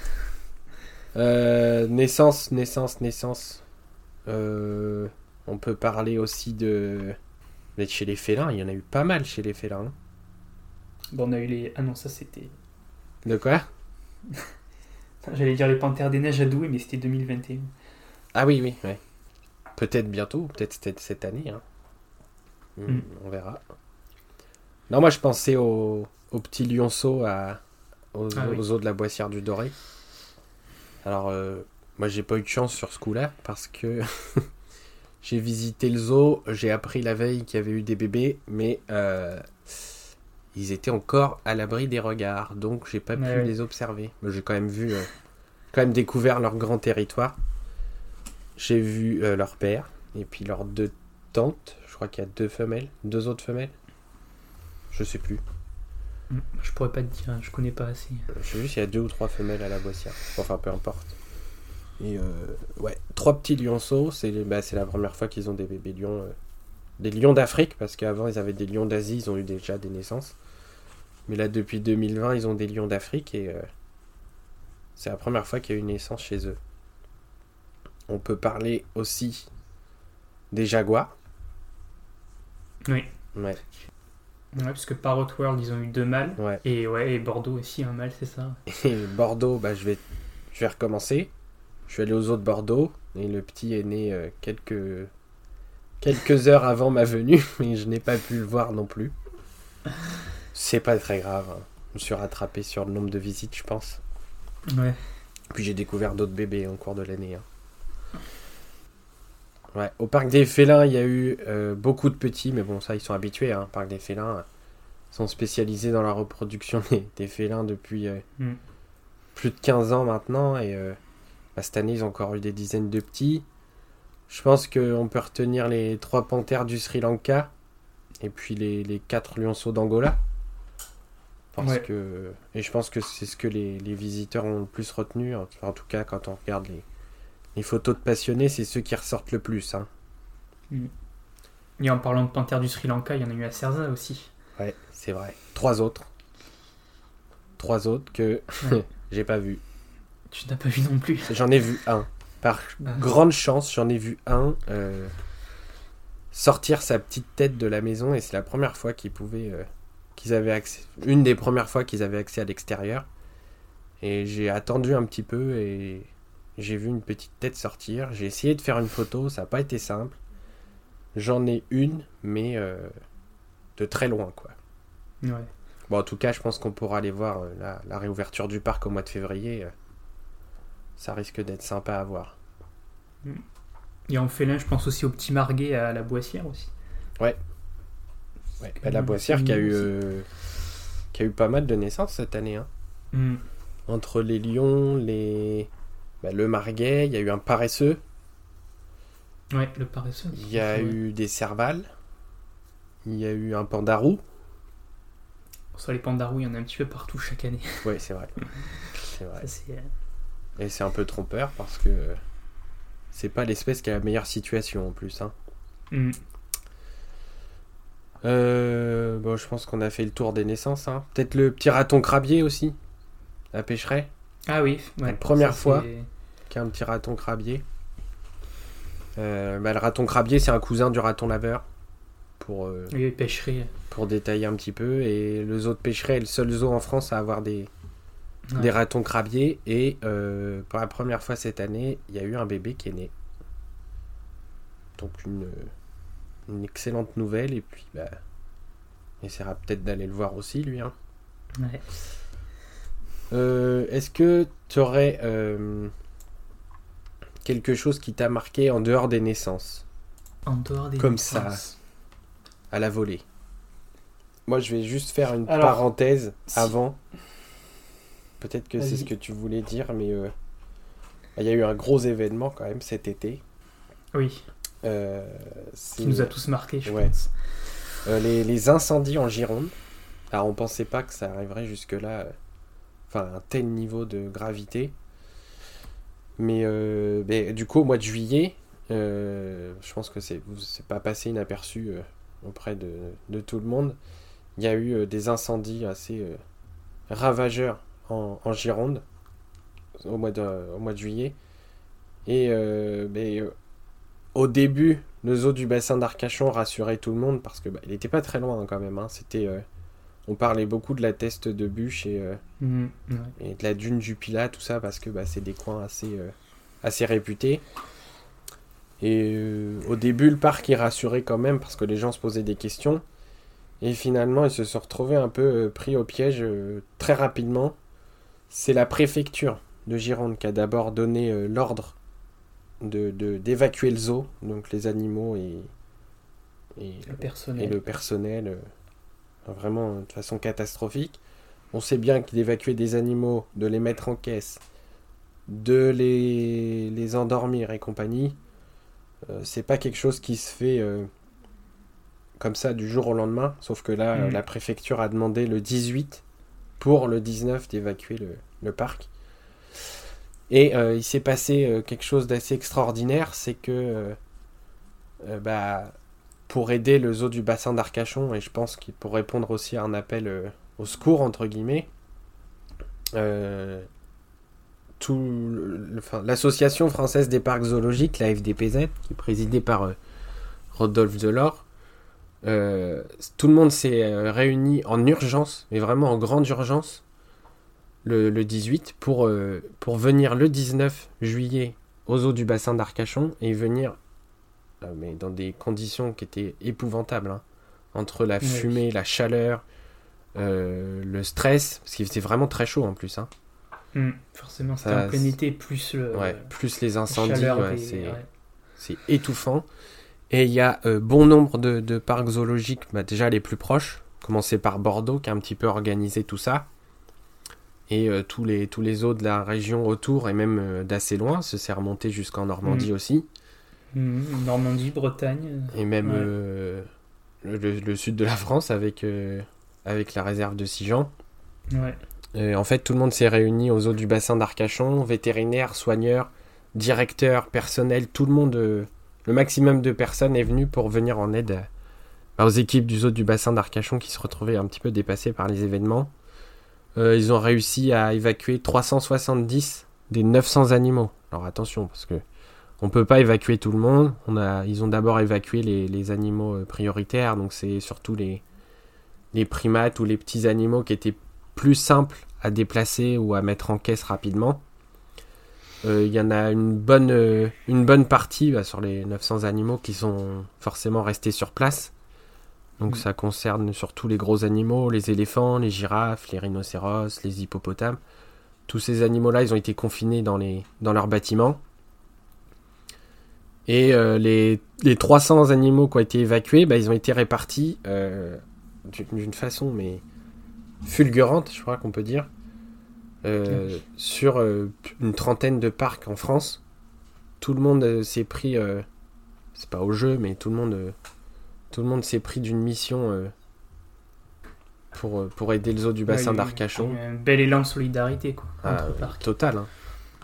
S1: Euh, naissance, naissance, naissance. Euh, on peut parler aussi de... Mais chez les félins, il y en a eu pas mal chez les félins. hein.
S2: Bon, on a eu les. Ah non, ça c'était.
S1: De quoi?
S2: J'allais dire les panthères des neiges à Douai, mais c'était 2021.
S1: Ah oui, oui, ouais. Peut-être bientôt, peut-être cette, année. hein. Hmm,
S2: Mm.
S1: On verra. Non, moi je pensais au, au petit lionceau à, aux,
S2: Ah oui.
S1: aux eaux de la Boissière du Doré. Alors, euh, moi j'ai pas eu de chance sur ce coup-là parce que j'ai visité le zoo, j'ai appris la veille qu'il y avait eu des bébés, mais euh, ils étaient encore à l'abri des regards, donc j'ai pas pu les observer. Mais j'ai quand même vu, euh, quand même découvert leur grand territoire. J'ai vu leur père et puis leurs deux tantes. Je crois qu'il y a deux femelles, deux autres femelles. Je sais plus.
S2: Je pourrais pas te dire, je connais pas assez.
S1: Je sais juste qu'il y a deux ou trois femelles à la boissière. Enfin, peu importe. Et euh, ouais, trois petits lionceaux. C'est bah, c'est la première fois qu'ils ont des bébés lions. euh, des lions d'Afrique, parce qu'avant ils avaient des lions d'Asie, ils ont eu déjà des naissances. Mais là, depuis 2020, ils ont des lions d'Afrique et euh, c'est la première fois qu'il y a une naissance chez eux. On peut parler aussi des jaguars.
S2: Oui.
S1: Ouais.
S2: Ouais, parce que Parrot World, ils ont eu deux mâles.
S1: Ouais.
S2: Et ouais, et Bordeaux aussi, un mâle, c'est ça.
S1: Et Bordeaux, bah, je, vais, je vais recommencer. Je suis allé aux eaux de Bordeaux et le petit est né euh, quelques, quelques heures avant ma venue, mais je n'ai pas pu le voir non plus. C'est pas très grave. hein. Je me suis rattrapé sur le nombre de visites, je pense.
S2: Ouais.
S1: Puis j'ai découvert d'autres bébés au cours de l'année. hein. Ouais, au parc des félins, il y a eu euh, beaucoup de petits, mais bon, ça, ils sont habitués. Hein. Parc des félins euh, sont spécialisés dans la reproduction des, des félins depuis euh,
S2: Mm.
S1: plus de 15 ans maintenant. Et euh, bah, cette année, ils ont encore eu des dizaines de petits. Je pense qu'on peut retenir les trois panthères du Sri Lanka et puis les, les quatre lionceaux d'Angola. Parce
S2: Ouais.
S1: que, et je pense que c'est ce que les, les visiteurs ont le plus retenu. En en tout cas, quand on regarde les, les photos de passionnés, c'est ceux qui ressortent le plus. hein.
S2: Et en parlant de panthère du Sri Lanka, il y en a eu à Cerza aussi.
S1: Ouais, c'est vrai. Trois autres. Trois autres que
S2: Ouais.
S1: j'ai pas vu.
S2: Tu n'as pas vu non plus.
S1: J'en ai vu un. Par
S2: Ah.
S1: grande chance, j'en ai vu un euh, sortir sa petite tête de la maison et c'est la première fois qu'ils pouvaient, euh, qu'ils avaient accès, une des premières fois qu'ils avaient accès à l'extérieur. Et j'ai attendu un petit peu et j'ai vu une petite tête sortir. J'ai essayé de faire une photo, ça n'a pas été simple. J'en ai une, mais euh, de très loin, quoi.
S2: Ouais.
S1: Bon, en tout cas, je pense qu'on pourra aller voir euh, la, la réouverture du parc au mois de février. euh, ça risque d'être sympa à voir.
S2: Et en félin, je pense aussi au petit Marguet à la Boissière aussi.
S1: Ouais, bah, la Boissière qui a eu, qui a eu pas mal de naissances cette année. hein.
S2: Mm.
S1: Entre les lions, les, bah, le marguet, il y a eu un paresseux,
S2: Ouais, le paresseux.
S1: il y a
S2: Ouais.
S1: eu des cervales, il y a eu un pandarou.
S2: Sur les pandarous, il y en a un petit peu partout chaque année.
S1: Ouais, c'est vrai. C'est vrai.
S2: Ça, euh,
S1: Et c'est un peu trompeur parce que c'est pas l'espèce qui a la meilleure situation en plus. Hein.
S2: mm.
S1: Euh, bon, je pense qu'on a fait le tour des naissances. hein. Peut-être le petit raton crabier aussi, la pêcherait,
S2: Ah oui, ouais.
S1: La première
S2: Ça,
S1: fois.
S2: c'est-
S1: qui a un petit raton crabier. Euh, bah, le raton crabier, c'est un cousin du raton laveur. Pour, euh,
S2: Oui, pêcherie.
S1: pour détailler un petit peu. Et le zoo de pêcherie est le seul zoo en France à avoir des,
S2: Ouais.
S1: des ratons crabiers. Et euh, pour la première fois cette année, il y a eu un bébé qui est né. Donc une, une excellente nouvelle. Et puis, bah, on essaiera peut-être d'aller le voir aussi, lui. hein.
S2: Ouais.
S1: Euh, Est-ce que tu aurais euh, quelque chose qui t'a marqué en dehors des naissances,
S2: En dehors des
S1: Comme
S2: naissances.
S1: à la volée Moi, je vais juste faire une
S2: Alors,
S1: parenthèse
S2: si-
S1: avant. Peut-être que c'est ce que tu voulais dire, mais euh, il y a eu un gros événement quand même cet été.
S2: Oui,
S1: Euh,
S2: qui nous a tous marqués, je
S1: Ouais.
S2: pense.
S1: Euh, les, les incendies en Gironde. Alors on pensait pas que ça arriverait jusque-là, euh, enfin un tel niveau de gravité. Mais, euh, du coup au mois de juillet, euh, je pense que c'est pas passé inaperçu euh, auprès de, tout le monde. Il y a eu des incendies assez ravageurs en, Gironde au mois de, au juillet. Et au début, le zoo du bassin d'Arcachon rassurait tout le monde parce que bah, il était pas très loin hein, quand même. hein. C'était, on parlait beaucoup de la teste de bûche et, euh,
S2: Mm, ouais.
S1: et de la dune du Pilat, tout ça parce que bah, c'est des coins assez, euh, assez réputés. Et euh, au début, le parc il rassurait quand même parce que les gens se posaient des questions. Et finalement, ils se sont retrouvés un peu pris au piège très rapidement. C'est la préfecture de Gironde qui a d'abord donné l'ordre de- d'évacuer le zoo, donc les animaux et, et,
S2: Le
S1: et
S2: personnel.
S1: le personnel, vraiment de façon catastrophique. On sait bien que d'évacuer des animaux, de les mettre en caisse, de les, les endormir et compagnie, euh, c'est pas quelque chose qui se fait euh, comme ça du jour au lendemain. Sauf que là, euh, la préfecture a demandé le 18 pour le 19 d'évacuer le, le parc. Et euh, il s'est passé quelque chose d'assez extraordinaire, c'est que bah, pour aider le zoo du bassin d'Arcachon, et je pense qu'il pour répondre aussi à un appel euh, au secours, entre guillemets. tout l'association française des parcs zoologiques, la FDPZ, qui est présidée par Rodolphe Delors, tout le monde s'est réuni en urgence, mais vraiment en grande urgence, le, 18 pour, pour venir le 19 juillet aux eaux du bassin d'Arcachon et venir mais dans des conditions qui étaient épouvantables. Hein. Entre la fumée, la chaleur, euh, le stress, parce qu'il faisait vraiment très chaud en plus. Hein.
S2: Hmm, forcément, c'était en plein été, plus, le,
S1: plus les incendies, c'est étouffant. Et il y a euh, bon nombre de, parcs zoologiques, bah, déjà les plus proches, commencer par Bordeaux, qui a un petit peu organisé tout ça. Et euh, tous, les, tous les eaux de la région autour, et même d'assez loin, se s'est remonté jusqu'en Normandie hmm. aussi.
S2: Normandie, Bretagne.
S1: Et même euh, le, sud de la France avec, euh, avec la réserve de Sijan. Ouais. en fait, tout le monde s'est réuni aux eaux du bassin d'Arcachon, vétérinaires, soigneurs, directeurs, personnel, tout le monde, euh, le maximum de personnes est venu pour venir en aide aux équipes du zoo du bassin d'Arcachon qui se retrouvaient un petit peu dépassées par les événements. ils ont réussi à évacuer 370 des 900 animaux. Alors attention, parce que on peut pas évacuer tout le monde. On a, ils ont d'abord évacué les, animaux euh, prioritaires, donc c'est surtout les, les primates ou les petits animaux qui étaient plus simples à déplacer ou à mettre en caisse rapidement. Euh, il y en a une bonne, euh, une bonne partie bah, sur les 900 animaux qui sont forcément restés sur place. Donc mm. ça concerne surtout les gros animaux, les éléphants, les girafes, les rhinocéros, les hippopotames. Tous ces animaux-là, ils ont été confinés dans, les, dans leurs bâtiments. Et euh, les, les, 300 animaux qui ont été évacués, bah, ils ont été répartis euh, d'une façon mais fulgurante, je crois qu'on peut dire, euh, sur une trentaine de parcs en France. Tout le monde s'est pris, c'est pas au jeu, mais tout le monde, tout le monde s'est pris d'une mission pour, pour aider le zoo du bassin d'Arcachon.
S2: Un bel élan de solidarité, quoi.
S1: Ah, total. Hein.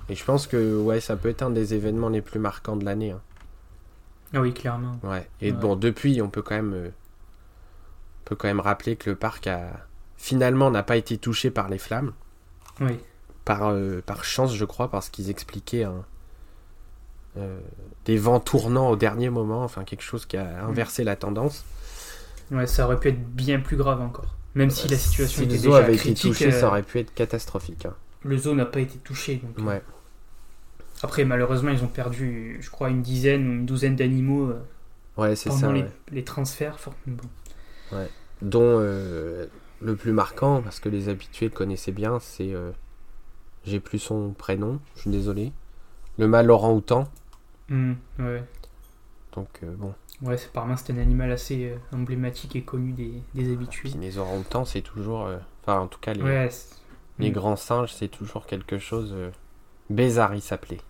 S1: Et je pense que ouais, ça peut être un des événements les plus marquants de l'année. Hein.
S2: Ah oui, clairement.
S1: Ouais. Et bon, depuis, on peut quand même, euh, peut quand même rappeler que le parc a finalement n'a pas été touché par les flammes.
S2: Oui.
S1: Par, euh, par chance, je crois, parce qu'ils expliquaient euh, des vents tournants au dernier moment, enfin quelque chose qui a inversé la tendance.
S2: Ouais, ça aurait pu être bien plus grave encore. Même si la situation
S1: si
S2: était
S1: le zoo avait été touché, ça aurait pu être catastrophique. Hein.
S2: Le zoo n'a pas été touché. Donc,
S1: ouais.
S2: Après, malheureusement, ils ont perdu, je crois, une dizaine ou une douzaine d'animaux euh,
S1: ouais, pendant ça,
S2: les, les, transferts.
S1: Ouais. Dont euh, le plus marquant, parce que les habitués le connaissaient bien, c'est. Euh, j'ai plus son prénom, je suis désolé. Le mâle orang-outan.
S2: Mmh, ouais.
S1: Donc, bon.
S2: Ouais, apparemment, c'est un animal assez emblématique et connu des, des habitués.
S1: les orang-outans, c'est toujours. Enfin, en tout cas, les, les mmh. grands singes, c'est toujours quelque chose. Bézard, il s'appelait.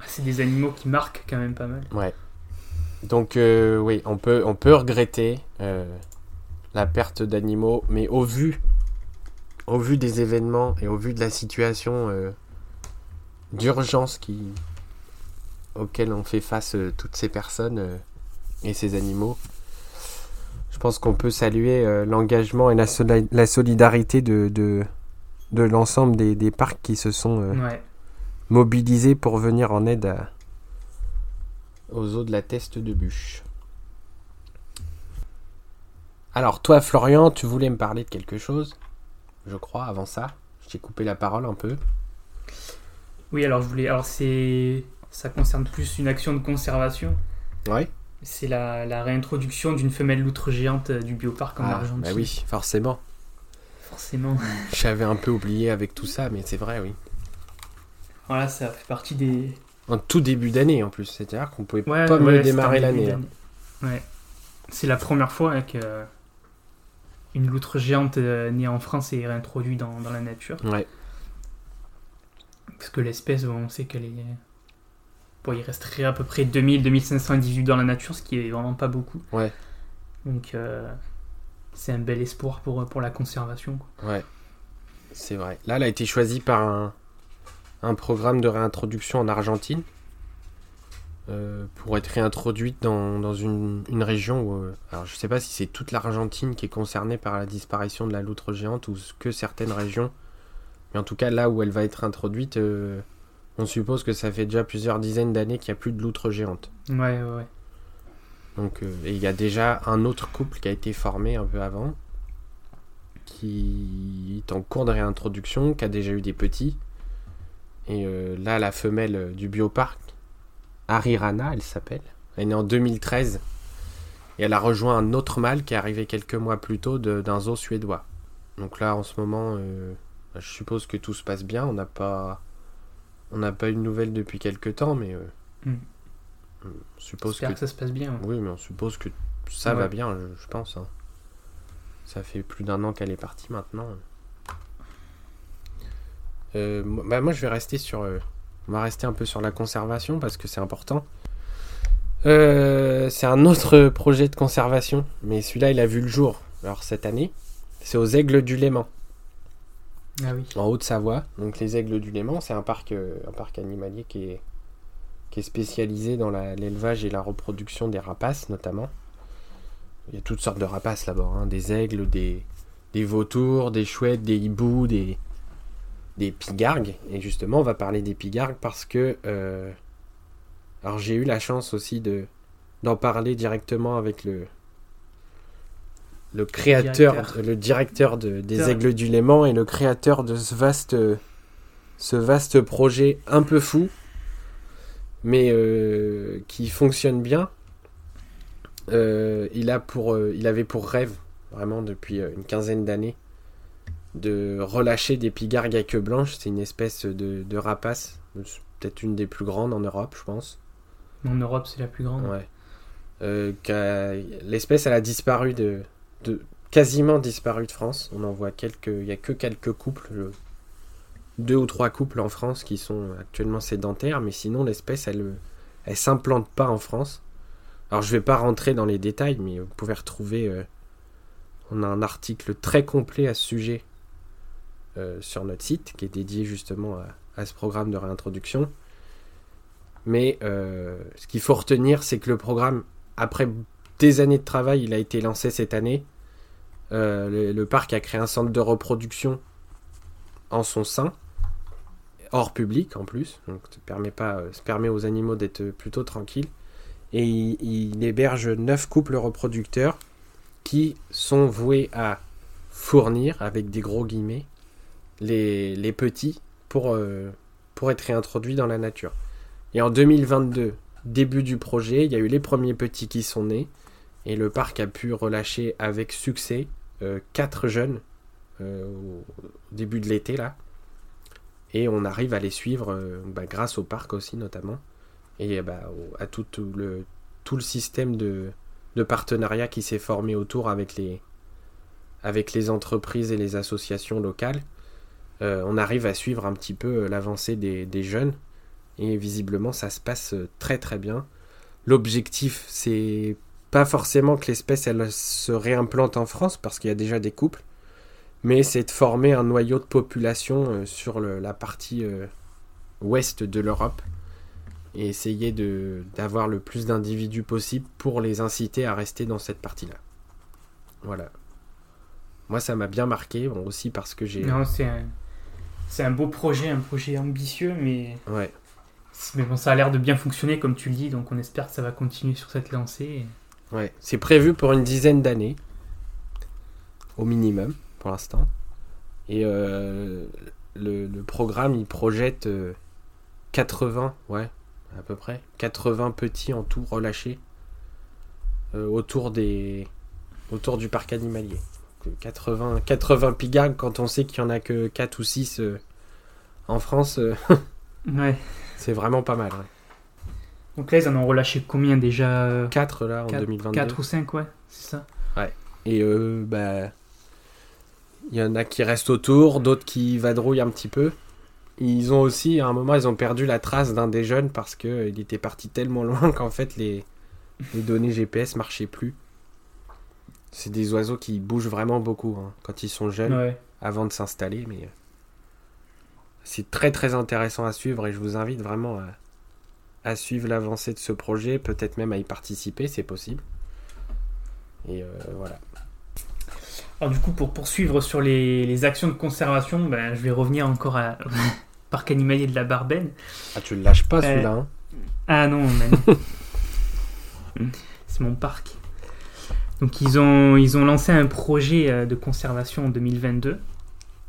S2: Ah, c'est des animaux qui marquent quand même pas mal.
S1: Ouais. Donc euh, oui, on peut, on peut regretter euh, la perte d'animaux, mais au vu, au vu des événements et au vu de la situation euh, d'urgence qui, auquel on fait face toutes ces personnes et ces animaux, je pense qu'on peut saluer l'engagement et la, solidarité de, de, de l'ensemble des, des, parcs qui se sont mobilisés pour venir en aide aux eaux de la teste de bûche. Alors toi Florian, tu voulais me parler de quelque chose, je crois, avant ça. Je t'ai coupé la parole un peu.
S2: Oui, alors je voulais. Alors c'est. Ça concerne plus une action de conservation.
S1: Ouais.
S2: C'est la, la, réintroduction d'une femelle loutre géante euh, du bioparc en ah, Argentine.
S1: Bah oui, forcément.
S2: Forcément.
S1: J'avais un peu oublié avec tout ça, mais c'est vrai, oui.
S2: Voilà, ça fait partie des.
S1: En tout début d'année en plus, c'est-à-dire qu'on pouvait pas mieux démarrer l'année. Hein.
S2: Ouais. C'est la première fois que une loutre géante euh, née en France est réintroduite dans, dans la nature.
S1: Ouais.
S2: Parce que l'espèce, on sait qu'elle est. Bon, il resterait à peu près 2000-2500 individus dans la nature, ce qui est vraiment pas beaucoup.
S1: Ouais.
S2: Donc, euh, c'est un bel espoir pour, pour la conservation.
S1: Ouais, c'est vrai. Là, elle a été choisie par un, un programme de réintroduction en Argentine. euh, pour être réintroduite dans, dans une, une région où... euh, alors je sais pas si c'est toute l'Argentine qui est concernée par la disparition de la loutre géante ou que certaines régions. Mais en tout cas là où elle va être introduite, euh, on suppose que ça fait déjà plusieurs dizaines d'années qu'il n'y a plus de loutre géante.
S2: Ouais, ouais, ouais.
S1: Donc, euh, il y a déjà un autre couple qui a été formé un peu avant, qui est en cours de réintroduction, qui a déjà eu des petits. Et euh, là, la femelle euh, du bioparc, Arirana, elle s'appelle. Elle est née en 2013. Et elle a rejoint un autre mâle qui est arrivé quelques mois plus tôt d'un zoo suédois. Donc là, en ce moment, euh, je suppose que tout se passe bien. On n'a pas, on n'a pas eu de nouvelles depuis quelques temps, mais
S2: Mm.
S1: On suppose
S2: J'espère
S1: que
S2: que ça se passe bien.
S1: oui, mais on suppose que ça
S2: Ouais.
S1: va bien, je, je pense. hein. Ça fait plus d'un an qu'elle est partie maintenant. Euh, moi- bah, moi, je vais rester sur. euh, on va rester un peu sur la conservation parce que c'est important. Euh, c'est un autre projet de conservation, mais celui-là, il a vu le jour. Alors cette année, c'est aux Aigles du Léman,
S2: Ah oui.
S1: en Haute-Savoie. Donc les Aigles du Léman, c'est un parc, un parc animalier qui est, qui est spécialisé dans l'élevage et la reproduction des rapaces notamment. Il y a toutes sortes de rapaces là-bas, hein, des aigles, des, des vautours, des chouettes, des hiboux, des, des pigargues. Et justement, on va parler des pigargues parce que... euh, alors j'ai eu la chance aussi de d'en parler directement avec le le créateur,
S2: Directeur.
S1: le directeur de- des. Aigles du Léman et le créateur de ce vaste ce vaste projet un peu fou mais euh, qui fonctionne bien. Euh, il, a pour, euh, il avait pour rêve, vraiment depuis une quinzaine d'années, de relâcher des pigargues à queue blanche. C'est une espèce de, de rapace, peut-être une des plus grandes en Europe, je pense.
S2: En Europe, c'est la plus grande.
S1: Ouais. Euh, L'espèce, elle a disparu de, de. quasiment disparu de France. On en voit quelques. Il y a que quelques couples. je- Deux ou trois couples en France qui sont actuellement sédentaires, mais sinon, l'espèce, elle. Elle s'implante pas en France. Alors, je vais pas rentrer dans les détails, mais vous pouvez retrouver. euh, on a un article très complet à ce sujet euh, sur notre site, qui est dédié justement à, ce programme de réintroduction. Mais euh, ce qu'il faut retenir, c'est que le programme, après des années de travail, il a été lancé cette année. Le, le parc a créé un centre de reproduction en son sein, hors public en plus, donc ça permet, pas, permet aux animaux d'être plutôt tranquilles. Et il, héberge neuf couples reproducteurs qui sont voués à fournir, avec des gros guillemets, les, petits pour, euh, pour être réintroduits dans la nature. Et en 2022, début du projet, il y a eu les premiers petits qui sont nés. Et le parc a pu relâcher avec succès euh, quatre jeunes euh, au début de l'été là. Et on arrive à les suivre euh, bah, grâce au parc aussi notamment. Et bah, au- à tout, le, tout le système de, de partenariat qui s'est formé autour avec les, avec les entreprises et les associations locales. Euh, on arrive à suivre un petit peu euh, l'avancée des, des jeunes. Et visiblement, ça se passe euh, très très bien. L'objectif, c'est pas forcément que l'espèce elle se réimplante en France parce qu'il y a déjà des couples, mais c'est de former un noyau de population euh, sur le- la partie euh, ouest de l'Europe et essayer de d'avoir le plus d'individus possible pour les inciter à rester dans cette partie-là. Voilà. Moi, ça m'a bien marqué, bon, aussi parce que j'ai.
S2: Non, c'est un... un beau projet, un projet ambitieux, mais...
S1: Ouais.
S2: mais bon, ça a l'air de bien fonctionner, comme tu le dis, donc on espère que ça va continuer sur cette lancée.
S1: Ouais, c'est prévu pour une dizaine d'années, au minimum, pour l'instant. Et euh, le, le programme, il projette euh, 80, ouais, à peu près, 80 petits en tout relâchés euh, autour, des, autour du parc animalier. Donc, 80, 80 pigargues, quand on sait qu'il n'y en a que 4 ou 6 euh, en France, euh,
S2: Ouais.
S1: c'est vraiment pas mal. ouais.
S2: Donc là, ils en ont relâché combien déjà?
S1: 4 là en
S2: 4,
S1: 2022.
S2: ou 5, ouais, c'est ça.
S1: Et euh, bah, il y en a qui restent autour, d'autres qui vadrouillent un petit peu. Ils ont aussi, à un moment, ils ont perdu la trace d'un des jeunes parce que euh, était parti tellement loin qu'en fait les, les données GPS marchaient plus. C'est des oiseaux qui bougent vraiment beaucoup hein, quand ils sont jeunes
S2: Ouais.
S1: avant de s'installer, mais euh, c'est très très intéressant à suivre et je vous invite vraiment à, à suivre l'avancée de ce projet, peut-être même à y participer, c'est possible. Et euh, voilà.
S2: Alors du coup, pour poursuivre sur les, les actions de conservation, ben, je vais revenir encore à parc animalier de la Barbaine.
S1: Ah, tu le lâches pas
S2: Euh,
S1: celui-là hein
S2: Ah non, c'est mon parc. Donc ils ont, ils ont lancé un projet euh, de conservation en 2022.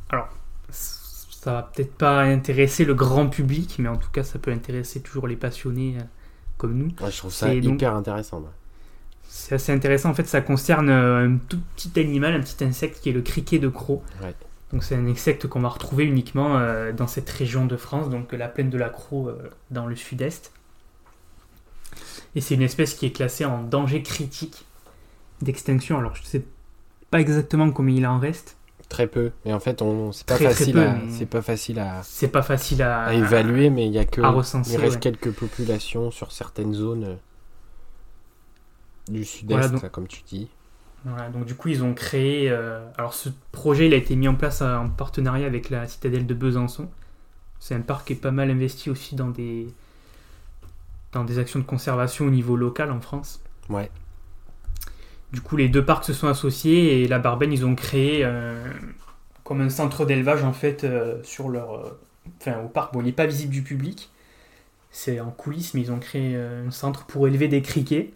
S2: Alors, ça va peut-être pas intéresser le grand public, mais en tout cas, ça peut intéresser toujours les passionnés euh, comme nous.
S1: Ouais, Je trouve ça
S2: c'est donc-
S1: hyper intéressant. moi.
S2: C'est assez intéressant. En fait, ça concerne euh, un tout petit animal, un petit insecte qui est le criquet de Croc.
S1: Ouais.
S2: Donc, c'est un insecte qu'on va retrouver uniquement euh, dans cette région de France, donc la plaine de la Croc euh, dans le sud-est. Et c'est une espèce qui est classée en danger critique d'extinction. Alors, je ne sais pas exactement combien il en reste.
S1: Très peu. Mais en fait, on c'est pas
S2: Très, très
S1: facile
S2: peu,
S1: à c'est pas facile à,
S2: C'est pas facile à,
S1: à évaluer, mais il y a que
S2: à recenser,
S1: il reste
S2: ouais.
S1: quelques populations sur certaines zones du sud-est,
S2: Voilà, donc-
S1: là, comme tu dis.
S2: Voilà, donc du coup, ils ont créé. euh, alors, ce projet, il a été mis en place euh, en partenariat avec la citadelle de Besançon. C'est un parc qui est pas mal investi aussi dans des dans des actions de conservation au niveau local en France.
S1: Ouais.
S2: Du coup, les deux parcs se sont associés et la Barbaine, ils ont créé euh, comme un centre d'élevage en fait euh, sur leur, enfin au parc. Bon, il n'est pas visible du public, c'est en coulisses, mais ils ont créé un centre pour élever des criquets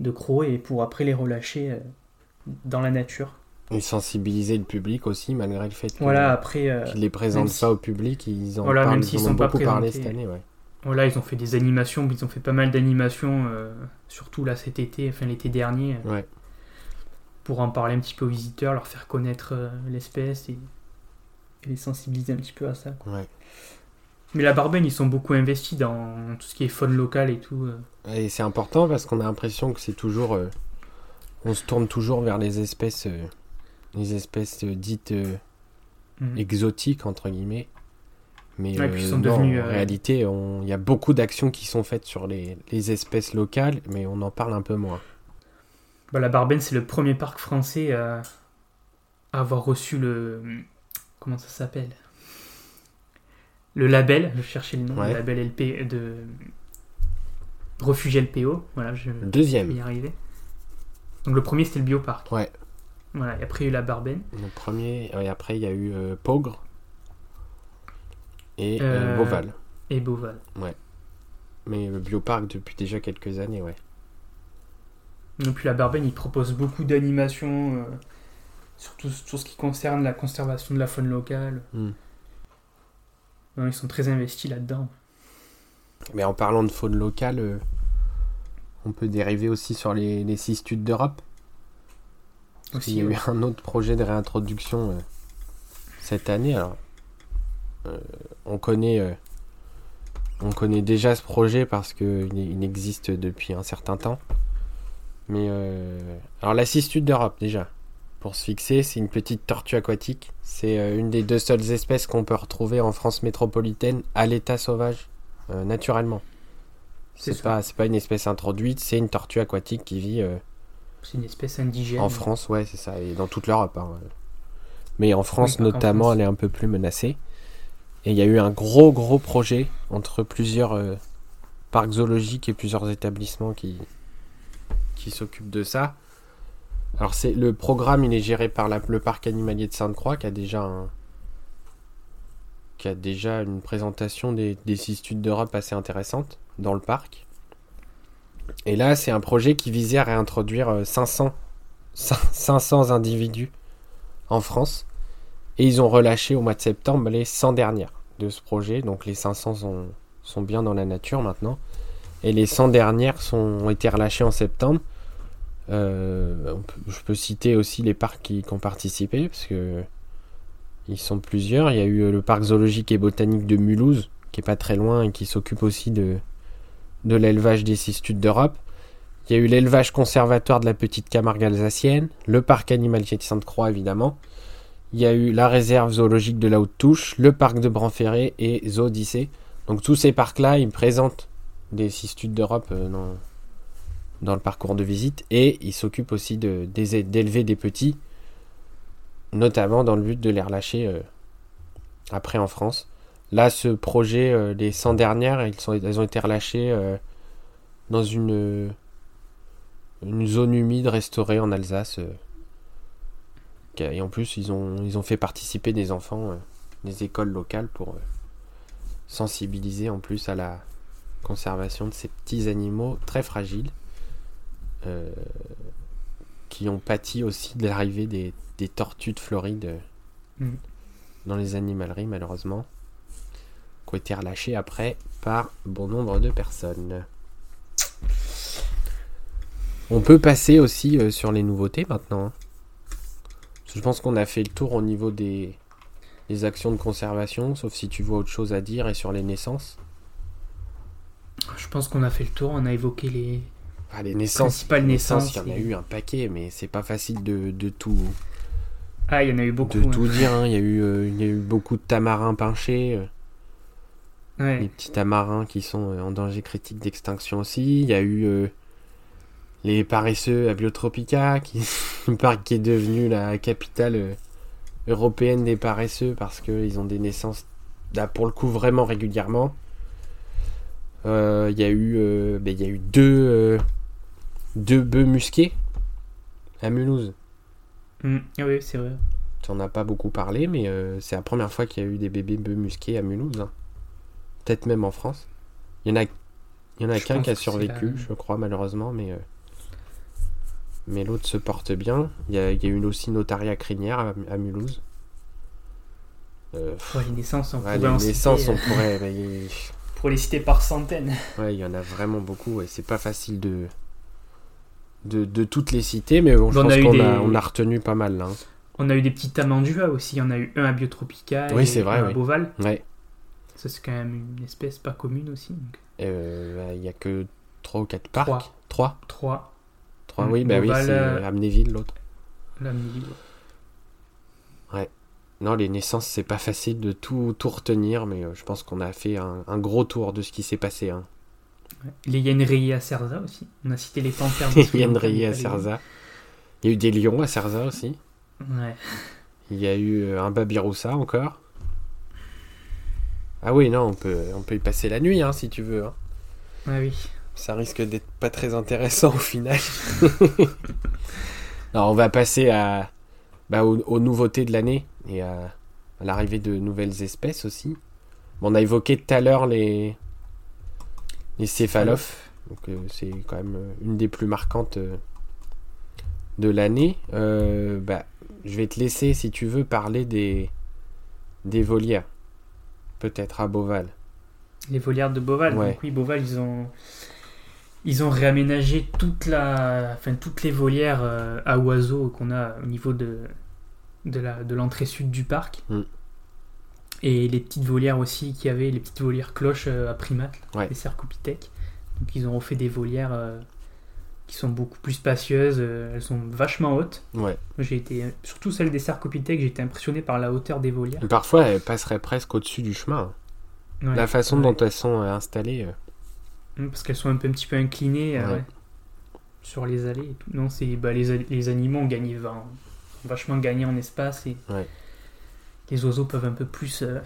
S2: de crocs et pour après les relâcher euh, dans la nature.
S1: Et sensibiliser le public aussi, malgré le fait que-
S2: Voilà, après, euh,
S1: qu'ils les présentent
S2: si-
S1: pas au public, ils en
S2: Voilà,
S1: parlent,
S2: même s'ils
S1: ils en ont
S2: sont pas
S1: beaucoup parlé cette année, ouais.
S2: voilà, ils ont fait des animations, ils ont fait pas mal d'animations, euh, surtout là cet été, enfin l'été dernier,
S1: Ouais.
S2: pour en parler un petit peu aux visiteurs, leur faire connaître euh, l'espèce et, et les sensibiliser un petit peu à ça. quoi.
S1: Ouais.
S2: Mais la Barbaine, ils sont beaucoup investis dans tout ce qui est faune locale et tout. euh.
S1: Et c'est important parce qu'on a l'impression que c'est toujours. euh, on se tourne toujours vers les espèces. euh, les espèces dites euh,
S2: Mhm.
S1: exotiques, entre guillemets. Mais
S2: Ouais, puis ils sont
S1: non,
S2: devenus,
S1: en réalité, il y a beaucoup d'actions qui sont faites sur les, les espèces locales, mais on en parle un peu moins.
S2: Bah, la Barbaine, c'est le premier parc français à avoir reçu le. Comment ça s'appelle? Le label, je cherchais le nom,
S1: Ouais.
S2: le label LP de. Refuge LPO, voilà, je
S1: deuxième,
S2: y arriver. Donc le premier, c'était le bioparc.
S1: Ouais.
S2: Voilà, et après, il y a eu la Barbaine.
S1: le premier, et après il y a eu euh, Pogre et euh,
S2: Euh,
S1: Beauval.
S2: Et Beauval.
S1: Mais le bioparc depuis déjà quelques années, ouais.
S2: Et puis la Barbaine, il propose beaucoup d'animations, euh, surtout sur ce qui concerne la conservation de la faune locale.
S1: Hmm.
S2: Non, ils sont très investis là-dedans.
S1: Mais en parlant de faune locale, euh, on peut dériver aussi sur les, les cistudes d'Europe.
S2: Aussi,
S1: y a
S2: ouais.
S1: eu un autre projet de réintroduction euh, cette année. Alors, euh, on connaît, on connaît déjà ce projet parce qu'il il existe depuis un certain temps. Mais euh, alors la cistude d'Europe déjà, pour se fixer, c'est une petite tortue aquatique. C'est euh, une des deux seules espèces qu'on peut retrouver en France métropolitaine à l'état sauvage, euh, naturellement.
S2: C'est
S1: pas, pas une espèce introduite, c'est une tortue aquatique qui vit euh,
S2: C'est une espèce indigène.
S1: en France, ouais, c'est ça, et dans toute l'Europe. hein. Mais en France,
S2: Oui,
S1: notamment,
S2: France.
S1: elle est un peu plus menacée. Et il y a eu un gros, gros projet entre plusieurs euh, parcs zoologiques et plusieurs établissements qui, qui s'occupent de ça. Alors, c'est le programme, il est géré par le parc animalier de Sainte-Croix, qui a déjà une présentation des, des cistudes d'Europe assez intéressante dans le parc. Et là, c'est un projet qui visait à réintroduire euh, 500 cin- 500 individus en France. Et ils ont relâché au mois de septembre les 100 dernières de ce projet. Donc les 500 sont, bien dans la nature maintenant. Et les 100 dernières ont été relâchées en septembre. Euh, je peux citer aussi les parcs qui, ont participé, parce que ils sont plusieurs. Il y a eu euh, le parc zoologique et botanique de Mulhouse, qui est pas très loin et qui s'occupe aussi de, l'élevage des cistudes d'Europe. Il y a eu l'élevage conservatoire de la petite Camargue alsacienne, le parc animalier de Sainte-Croix évidemment. Il y a eu la réserve zoologique de la Haute-Touche, le parc de Branferré et Zoodicée. Donc tous ces parcs-là, ils présentent des cistudes d'Europe euh, dans, dans le parcours de visite et ils s'occupent aussi d'élever des petits, notamment dans le but de les relâcher euh, après en France. Là, ce projet, euh, les 100 dernières, ils elles ont été relâchées euh, dans une, une zone humide restaurée en Alsace. euh. et en plus, ils ont, ils ont fait participer des enfants des écoles locales pour sensibiliser en plus à la conservation de ces petits animaux très fragiles euh, qui ont pâti aussi de l'arrivée des, des tortues de Floride euh,
S2: Mm.
S1: dans les animaleries malheureusement qui ont été relâchées après par bon nombre de personnes. On peut passer aussi euh, sur les nouveautés maintenant. hein. Je pense qu'on a fait le tour au niveau des, des actions de conservation, sauf si tu vois autre chose à dire et sur les naissances.
S2: Je pense qu'on a fait le tour, on a évoqué les
S1: Ah, les naissances,
S2: principales
S1: les
S2: naissances.
S1: il y en a eu un paquet, mais c'est pas facile de, de tout,
S2: Ah, il y en a eu beaucoup.
S1: de
S2: hein.
S1: tout dire. hein. Il, y a eu, euh, il y a eu beaucoup de tamarins pinchés, euh,
S2: Ouais.
S1: les petits tamarins qui sont euh, en danger critique d'extinction aussi. Il y a eu les paresseux à Biotropica, qui, un parc qui est devenu la capitale européenne des paresseux parce qu'ils ont des naissances, là, pour le coup, vraiment régulièrement. Il y a eu, ben, il y a eu deux, deux bœufs musqués à Mulhouse.
S2: Mm. Ah oui, c'est vrai.
S1: Tu en as pas beaucoup parlé, mais euh, c'est la première fois qu'il y a eu des bébés bœufs musqués à Mulhouse. hein. Peut-être même en France. Il y en a, il y en a qu'un qui a survécu, je crois, malheureusement, mais, euh, mais l'autre se porte bien. Il y a, il y a eu aussi Notaria Crinière à, à Mulhouse. Euh, pff,
S2: Ouais, les naissances, on
S1: ouais,
S2: pourrait
S1: les
S2: en
S1: naissances,
S2: citer,
S1: on
S2: euh,
S1: pourrait.
S2: pour les citer par centaines.
S1: ouais, il y en a vraiment beaucoup et c'est pas facile de, de, de toutes les citer, mais bon, je
S2: On a
S1: pense qu'on
S2: des-
S1: a, on a retenu pas mal là. hein.
S2: On a eu des petits tamandua aussi. Il y en a eu un à Biotropica
S1: Oui,
S2: et
S1: c'est vrai,
S2: un à
S1: oui.
S2: Beauval.
S1: Ouais.
S2: Ça, c'est quand même une espèce pas commune aussi. Donc,
S1: Euh, Il y a que 3 ou 4 parcs.
S2: Trois.
S1: 3
S2: trois.
S1: 3,
S2: Mm,
S1: oui, bah oui,
S2: Beauval,
S1: c'est
S2: euh,
S1: Amnéville l'autre.
S2: Là, Milly, ouais.
S1: Non, les naissances, c'est pas facile de tout, tout retenir, mais euh, je pense qu'on a fait un, un gros tour de ce qui s'est passé. Hein.
S2: Les rayées à Cerza aussi. On a cité les panthères. Les
S1: rayée à Cerza. Il y a eu des lions à Cerza aussi.
S2: Ouais.
S1: Il y a eu euh, un babiroussa encore. Ah oui, non, on peut, on peut y passer la nuit hein, si tu veux. hein.
S2: Ouais, oui.
S1: Ça risque d'être pas très intéressant au final. Alors, on va passer à, bah, aux, aux nouveautés de l'année et à, à l'arrivée de nouvelles espèces aussi. Bon, on a évoqué tout à l'heure les, les céphalophes. Donc, euh, c'est quand même euh, une des plus marquantes euh, de l'année. Euh, bah, je vais te laisser, si tu veux, parler des, des volières. Peut-être à Beauval.
S2: Les volières de Beauval.
S1: Ouais.
S2: Donc oui, Beauval, ils ont ils ont réaménagé toute la, enfin toutes les volières à oiseaux qu'on a au niveau de de l'entrée sud du parc.
S1: Mm.
S2: Et les petites volières aussi qui avaient les petites volières cloches euh, à primates,
S1: Ouais.
S2: les cercopithèques. Donc ils ont refait des volières euh, qui sont beaucoup plus spacieuses. euh, elles sont vachement hautes.
S1: Ouais.
S2: J'ai été surtout celle des cercopithèques, j'ai été impressionné par la hauteur des volières.
S1: Parfois, elles passeraient presque au-dessus du chemin.
S2: Ouais.
S1: La façon
S2: Ouais.
S1: dont elles sont installées.
S2: Mm, Parce qu'elles sont un, peu, un petit peu inclinées euh, sur les allées et tout. Non, c'est bah, les, animaux ont gagné vachement gagné en espace et
S1: Ouais.
S2: Les oiseaux peuvent un peu plus euh,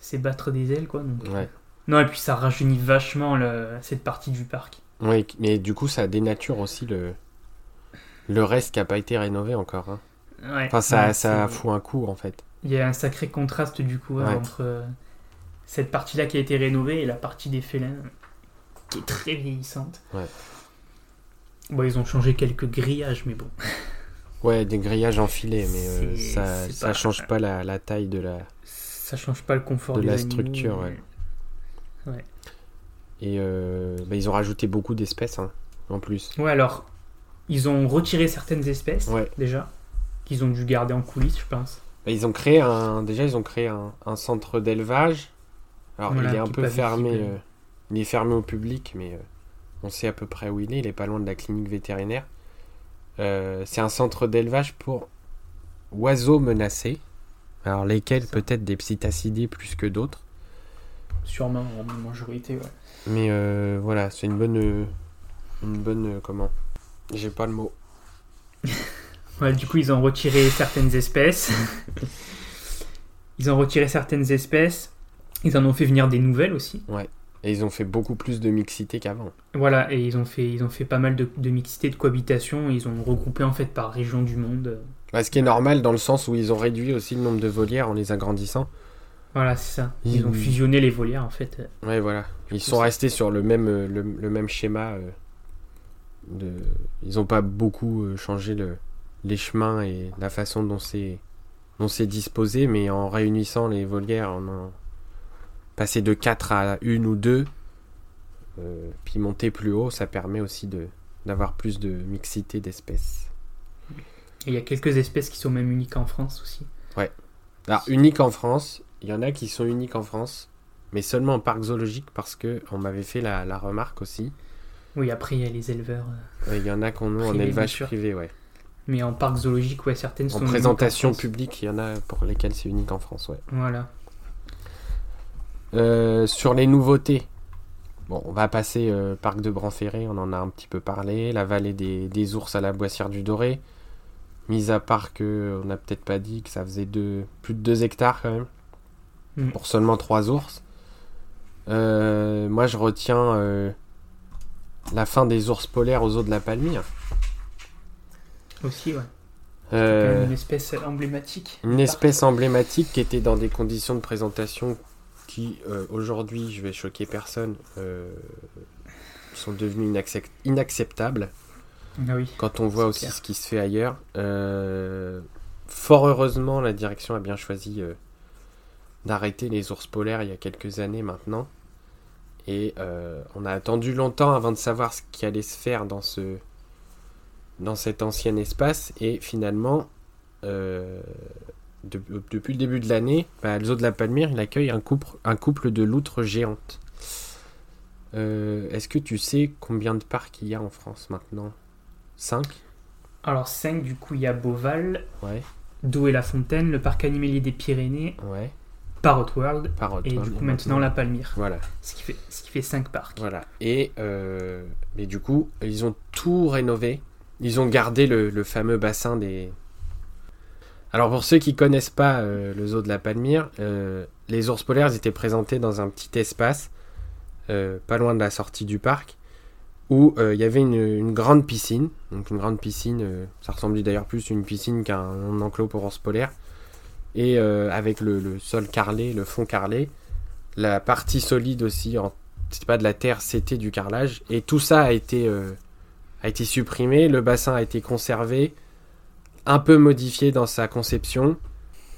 S2: s'ébattre des ailes quoi. Donc,
S1: Ouais.
S2: Non et puis ça rajeunit vachement le- cette partie du parc.
S1: Oui, mais du coup, ça dénature aussi le, le reste qui n'a pas été rénové encore. hein.
S2: Ouais.
S1: Enfin, ça,
S2: Ouais,
S1: ça fout un coup en fait.
S2: Il y a un sacré contraste du coup hein, entre euh, cette partie-là qui a été rénovée et la partie des félins qui est très vieillissante.
S1: Ouais.
S2: Bon, ils ont changé quelques grillages, mais bon.
S1: Ouais, des grillages enfilés, mais euh, ça,
S2: c'est
S1: ça
S2: pas-
S1: change pas la, la taille de la.
S2: Ça change pas le confort
S1: De
S2: des
S1: la
S2: animaux,
S1: structure, ouais. Et euh, bah, ils ont rajouté beaucoup d'espèces hein, en plus.
S2: Ouais, alors, ils ont retiré certaines espèces,
S1: Ouais.
S2: déjà, qu'ils ont dû garder en coulisses, je pense.
S1: Bah, ils ont créé un. Déjà, ils ont créé un, un centre d'élevage. Alors,
S2: Voilà,
S1: il est un peu fermé. euh, il est fermé au public, mais on sait à peu près où il est. Il est pas loin de la clinique vétérinaire. Euh, c'est un centre d'élevage pour oiseaux menacés. Alors, lesquels peut-être des psittacidés plus que d'autres.
S2: Sûrement, en majorité, ouais.
S1: Mais euh, voilà, c'est une bonne. euh, Une bonne. comment? J'ai pas le mot.
S2: Ouais, du coup, ils ont retiré certaines espèces. Ils ont retiré certaines espèces. Ils en ont fait venir des nouvelles aussi.
S1: Et ils ont fait beaucoup plus de mixité qu'avant.
S2: Voilà, et ils ont fait, ils ont fait pas mal de, de mixité, de cohabitation. Ils ont regroupé en fait par région du monde.
S1: Bah, ce qui est normal dans le sens où ils ont réduit aussi le nombre de volières en les agrandissant.
S2: Voilà, c'est ça. Ils
S1: Ils-
S2: ont fusionné les volières en fait.
S1: Ouais, voilà. Ils
S2: coup,
S1: sont restés sur le même, euh, le, le même schéma. euh, de... Ils n'ont pas beaucoup euh, changé le, les chemins et la façon dont c'est dont c'est disposé, mais en réunissant les volières, en en passer de 4 à 1 ou 2, euh, puis monter plus haut, ça permet aussi de d'avoir plus de mixité d'espèces.
S2: Et il y a quelques espèces qui sont même uniques en France aussi.
S1: Alors, unique en France, il y en a qui sont uniques en France, mais seulement en parc zoologique parce que on m'avait fait la, la remarque aussi.
S2: Oui, après il y a les éleveurs. euh,
S1: Ouais, Il y en a qu'on nous en élevage privé, ouais.
S2: Mais en parc zoologique, ouais, certaines sont
S1: En
S2: uniques
S1: présentation publique, il y en a pour lesquelles c'est unique en France, ouais.
S2: Voilà.
S1: Euh, sur les nouveautés, bon, on va passer euh, parc de Branferré, on en a un petit peu parlé, la vallée des, des ours à la Boissière du Doré, mis à part que on n'a peut-être pas dit que ça faisait deux, plus de 2 hectares quand même,
S2: Mm.
S1: pour seulement 3 ours. Euh, moi, je retiens la fin des ours polaires aux eaux de la Palmyre.
S2: Aussi, ouais.
S1: Euh,
S2: une espèce emblématique.
S1: Une espèce emblématique qui était dans des conditions de présentation qui, euh, aujourd'hui, je vais choquer personne, euh, sont inaccep- inacceptables
S2: Ah oui.
S1: quand on voit aussi
S2: clair.
S1: ce qui se fait ailleurs. Euh, fort heureusement, la direction a bien choisi d'arrêter les ours polaires il y a quelques années maintenant. Et on a attendu longtemps avant de savoir ce qui allait se faire dans ce dans cet ancien espace et finalement de- depuis le début de l'année, bah, le zoo de la Palmyre il accueille un couple, un couple de loutres géantes. Euh, Est-ce que tu sais combien de parcs il y a en France maintenant? 5
S2: Alors 5, du coup, il y a Beauval,
S1: Ouais,
S2: Do et la Fontaine, le parc animalier des Pyrénées,
S1: ouais.
S2: Parrot World,
S1: Par
S2: et du coup maintenant la Palmyre.
S1: Voilà,
S2: Ce qui fait, ce qui fait 5 parcs.
S1: voilà. Et euh, mais du coup, ils ont tout rénové. Ils ont gardé le, le fameux bassin des. Alors pour ceux qui connaissent pas euh, le zoo de la Palmyre, euh, les ours polaires étaient présentés dans un petit espace, euh, pas loin de la sortie du parc, où il y avait une, grande piscine. Donc une grande piscine, ça ressemblait d'ailleurs plus à une piscine qu'à un enclos pour ours polaires. Et avec le, le sol carrelé, le fond carrelé, la partie solide aussi, c'était pas de la terre, c'était du carrelage. Et tout ça a été, a été supprimé, le bassin a été conservé, un peu modifié dans sa conception,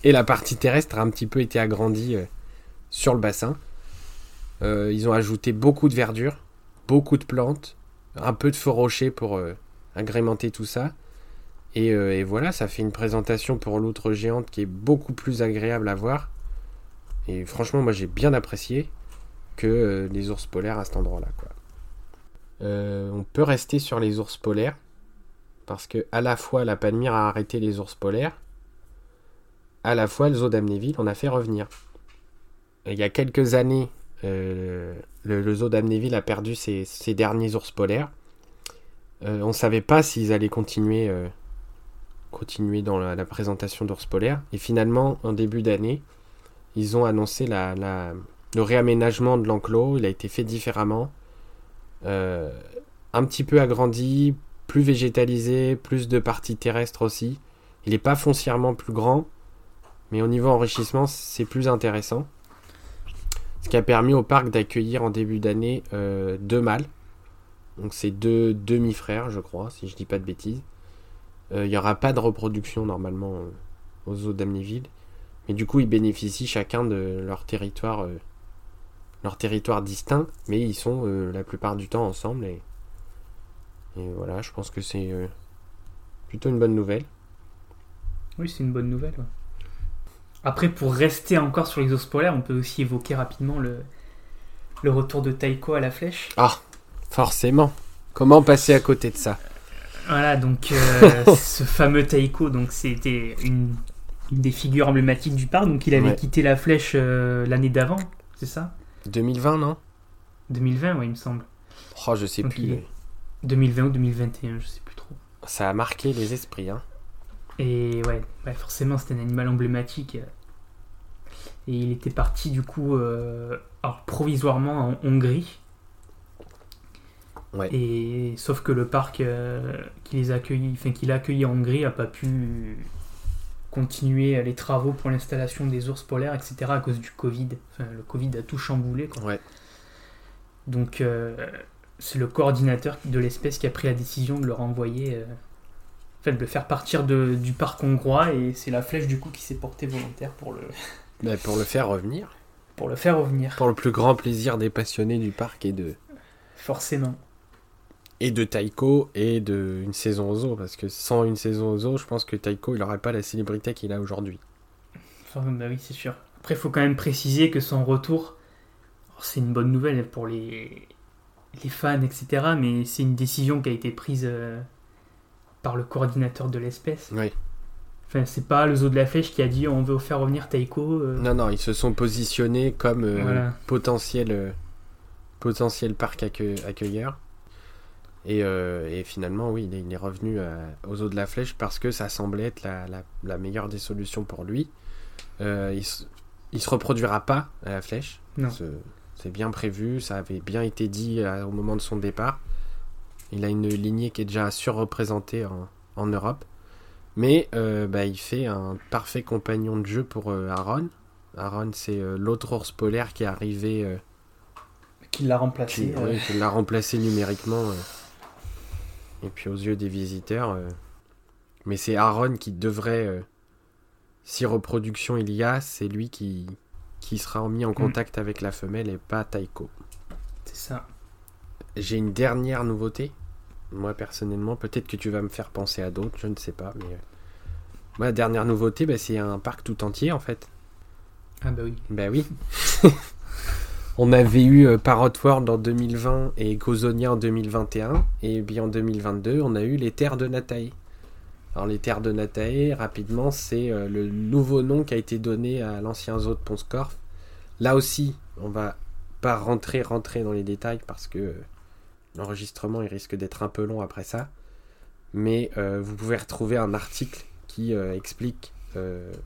S1: et la partie terrestre a un petit peu été agrandie euh, sur le bassin. Euh, ils ont ajouté beaucoup de verdure, beaucoup de plantes, un peu de faux rochers pour euh, agrémenter tout ça. Et, voilà, ça fait une présentation pour l'outre géante qui est beaucoup plus agréable à voir. Et franchement, moi j'ai bien apprécié que les ours polaires à cet endroit-là. on peut rester sur les ours polaires parce que à la fois la Palmyre a arrêté les ours polaires, à la fois le zoo d'Amnéville en a fait revenir. Il y a quelques années, euh, le, zoo d'Amnéville a perdu ses, derniers ours polaires. Euh, on ne savait pas s'ils allaient continuer, euh, dans la, présentation d'ours polaires. Et finalement, en début d'année, ils ont annoncé le réaménagement de l'enclos. Il a été fait différemment. Un petit peu agrandi, plus végétalisé, plus de parties terrestres aussi. Il n'est pas foncièrement plus grand, mais au niveau enrichissement, c'est plus intéressant. Ce qui a permis au parc d'accueillir en début d'année euh, deux mâles. Donc c'est deux demi-frères, je crois, si je dis pas de bêtises. Euh, Il n'y aura pas de reproduction normalement euh, aux zoo d'Amnéville. Mais du coup, ils bénéficient chacun de leur territoire, leur territoire distinct, mais ils sont la plupart du temps ensemble. Et voilà, je pense que c'est euh, plutôt une bonne nouvelle.
S2: Oui, c'est une bonne nouvelle. ouais. Après, pour rester encore sur polaires, on peut aussi évoquer rapidement le, le retour de Taiko à la flèche.
S1: Ah, forcément. Comment passer à côté de ça?
S2: Voilà, donc euh, ce fameux Taiko, donc c'était une, une des figures emblématiques du parc. Donc il avait
S1: Ouais.
S2: quitté la flèche euh, l'année d'avant, c'est ça?
S1: 2020, non?
S2: 2020, oui, il me semble.
S1: Oh, je sais
S2: Donc,
S1: plus.
S2: il 2020 ou 2021, je sais plus trop.
S1: Ça a marqué les esprits, hein.
S2: Et ouais, ouais, forcément, c'était un animal emblématique. Et il était parti du coup euh, alors, provisoirement en Hongrie.
S1: Ouais.
S2: Et sauf que le parc euh, qui les a accueillis, enfin qu'il a accueilli en Hongrie, a pas pu continuer les travaux pour l'installation des ours polaires, etc. à cause du Covid. Enfin, le Covid a tout chamboulé. Quoi.
S1: Ouais.
S2: Donc euh, c'est le coordinateur de l'espèce qui a pris la décision de le renvoyer, euh, enfin de le faire partir de- du parc hongrois et c'est la flèche du coup qui s'est portée volontaire pour le,
S1: Bah, pour le faire revenir.
S2: pour le faire revenir.
S1: Pour le plus grand plaisir des passionnés du parc et de,
S2: Forcément.
S1: et de Taiko et de une saison aux zoo. Parce que sans une saison aux zoo, je pense que Taiko, il n'aurait pas la célébrité qu'il a aujourd'hui.
S2: Enfin, bah oui, c'est sûr. Après, il faut quand même préciser que son retour, c'est une bonne nouvelle pour les, les fans, etc. Mais c'est une décision qui a été prise euh, par le coordinateur de l'espèce.
S1: Oui.
S2: Enfin, c'est pas le zoo de la flèche qui a dit on veut faire revenir Taiko. euh,
S1: Non, non, ils se sont positionnés comme euh,
S2: Voilà.
S1: potentiel, potentiel parc accue- accueilleur. Et, et finalement, oui, il est, revenu à- aux eaux de la flèche parce que ça semblait être la, la- la meilleure des solutions pour lui. Il, il se reproduira pas à la flèche.
S2: Non.
S1: Ce- C'est bien prévu, ça avait bien été dit euh, au moment de son départ. Il a une lignée qui est déjà surreprésentée en, en Europe. Mais euh, bah, il fait un parfait compagnon de jeu pour euh, Aaron. Aaron, c'est euh, l'autre ours polaire qui est arrivé,
S2: qui l'a remplacé.
S1: qui, ouais, qui l'a remplacé numériquement. et puis aux yeux des visiteurs. Mais c'est Aaron qui devrait, si reproduction il y a, c'est lui qui, qui sera mis en contact avec la femelle et pas Taiko.
S2: C'est ça.
S1: J'ai une dernière nouveauté. Moi personnellement, peut-être que tu vas me faire penser à d'autres, je ne sais pas. Mais euh, moi, la dernière nouveauté, bah, c'est un parc tout entier en fait.
S2: Ah bah oui.
S1: Ben oui. On avait eu euh, Parrot World en 2020 et Gozonia en 2021. Et puis en 2022, on a eu les Terres de Natae. Alors les Terres de Natae, rapidement, c'est euh, le nouveau nom qui a été donné à l'ancien zoo de Ponscorf. Là aussi, on va pas rentrer, rentrer dans les détails parce que euh, l'enregistrement il risque d'être un peu long après ça. Mais euh, vous pouvez retrouver un article qui explique,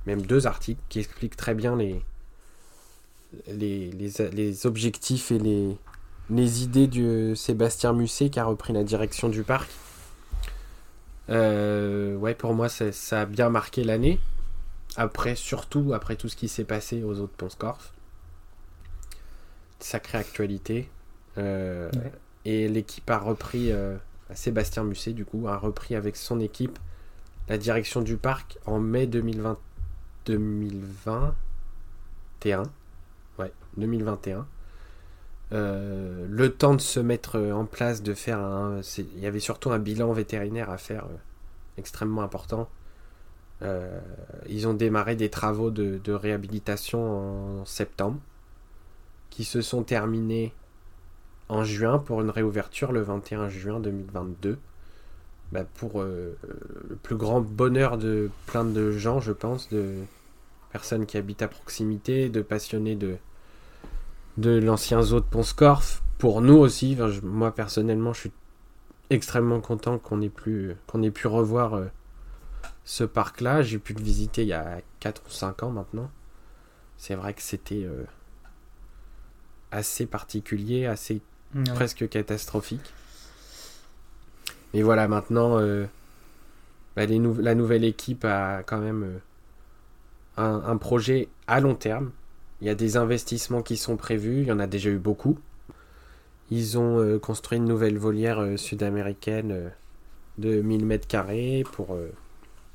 S1: même deux articles qui expliquent très bien les, les, les, les objectifs et les, les idées de Sébastien Musset qui a repris la direction du parc. Euh, ouais, pour moi, ça, a bien marqué l'année. Après, surtout après tout ce qui s'est passé aux autres Ponscorf. Sacrée actualité. Euh,
S2: Ouais.
S1: Et l'équipe a repris, euh, Sébastien Musset, du coup, a repris avec son équipe la direction du parc en mai 2020, 2021. Ouais, 2021. Euh, le temps de se mettre en place, de faire un. Il y avait surtout un bilan vétérinaire à faire euh, extrêmement important. Euh, ils ont démarré des travaux de, réhabilitation en septembre, qui se sont terminés en juin pour une réouverture le 21 juin 2022. Bah, pour euh, le plus grand bonheur de plein de gens, je pense, de personnes qui habitent à proximité, de passionnés de, de l'ancien zoo de Ponscorf. Pour nous aussi, enfin, je- moi personnellement, je suis extrêmement content qu'on ait, pu, qu'on ait pu revoir euh, ce parc-là. J'ai pu le visiter il y a 4 ou 5 ans maintenant. C'est vrai que c'était euh, assez particulier, assez
S2: Ouais.
S1: presque catastrophique. Et voilà, maintenant, euh, bah, les nou- la nouvelle équipe a quand même un, un projet à long terme. Il y a des investissements qui sont prévus, il y en a déjà eu beaucoup. Ils ont euh, construit une nouvelle volière euh, sud-américaine euh, de 1000 mètres carrés pour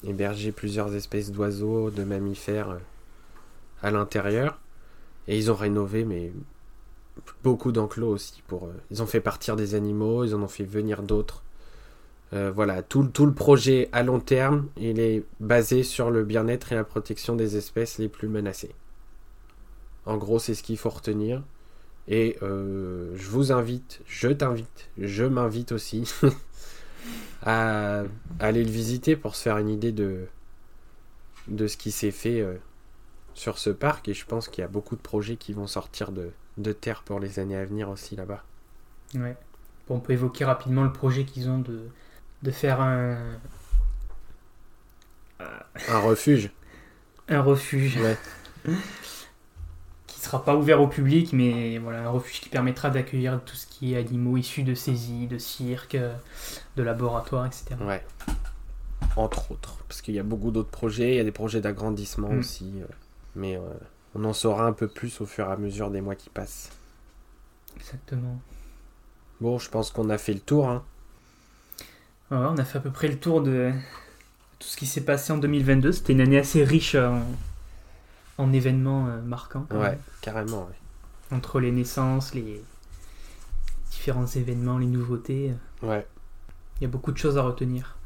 S1: héberger plusieurs espèces d'oiseaux, de mammifères à l'intérieur. Et ils ont rénové, mais beaucoup d'enclos aussi. Ils ont fait partir des animaux, ils en ont fait venir d'autres. Voilà, tout, tout le projet à long terme, il est basé sur le bien-être et la protection des espèces les plus menacées. En gros, c'est ce qu'il faut retenir. Et euh, je vous invite, je t'invite, je m'invite aussi à, aller le visiter pour se faire une idée de, de ce qui s'est fait euh, sur ce parc. Et je pense qu'il y a beaucoup de projets qui vont sortir de, de terre pour les années à venir aussi là-bas.
S2: Ouais. Bon, on peut évoquer rapidement le projet qu'ils ont de, de faire un,
S1: Un refuge.
S2: un refuge.
S1: Ouais.
S2: sera pas ouvert au public, mais voilà, un refuge qui permettra d'accueillir tout ce qui est animaux issus de saisies, de cirques, de laboratoires, etc.
S1: Ouais. Entre autres. Parce qu'il y a beaucoup d'autres projets, il y a des projets d'agrandissement
S2: Mm.
S1: aussi. euh, mais euh, on en saura un peu plus au fur et à mesure des mois qui passent.
S2: Exactement.
S1: Bon, je pense qu'on a fait le tour. Hein.
S2: Voilà, on a fait à peu près le tour de tout ce qui s'est passé en 2022. C'était une année assez riche euh, en, en événements euh, marquants.
S1: Ouais,
S2: même.
S1: carrément. ouais.
S2: Entre les naissances, les différents événements, les nouveautés, euh,
S1: Ouais.
S2: il y a beaucoup de choses à retenir.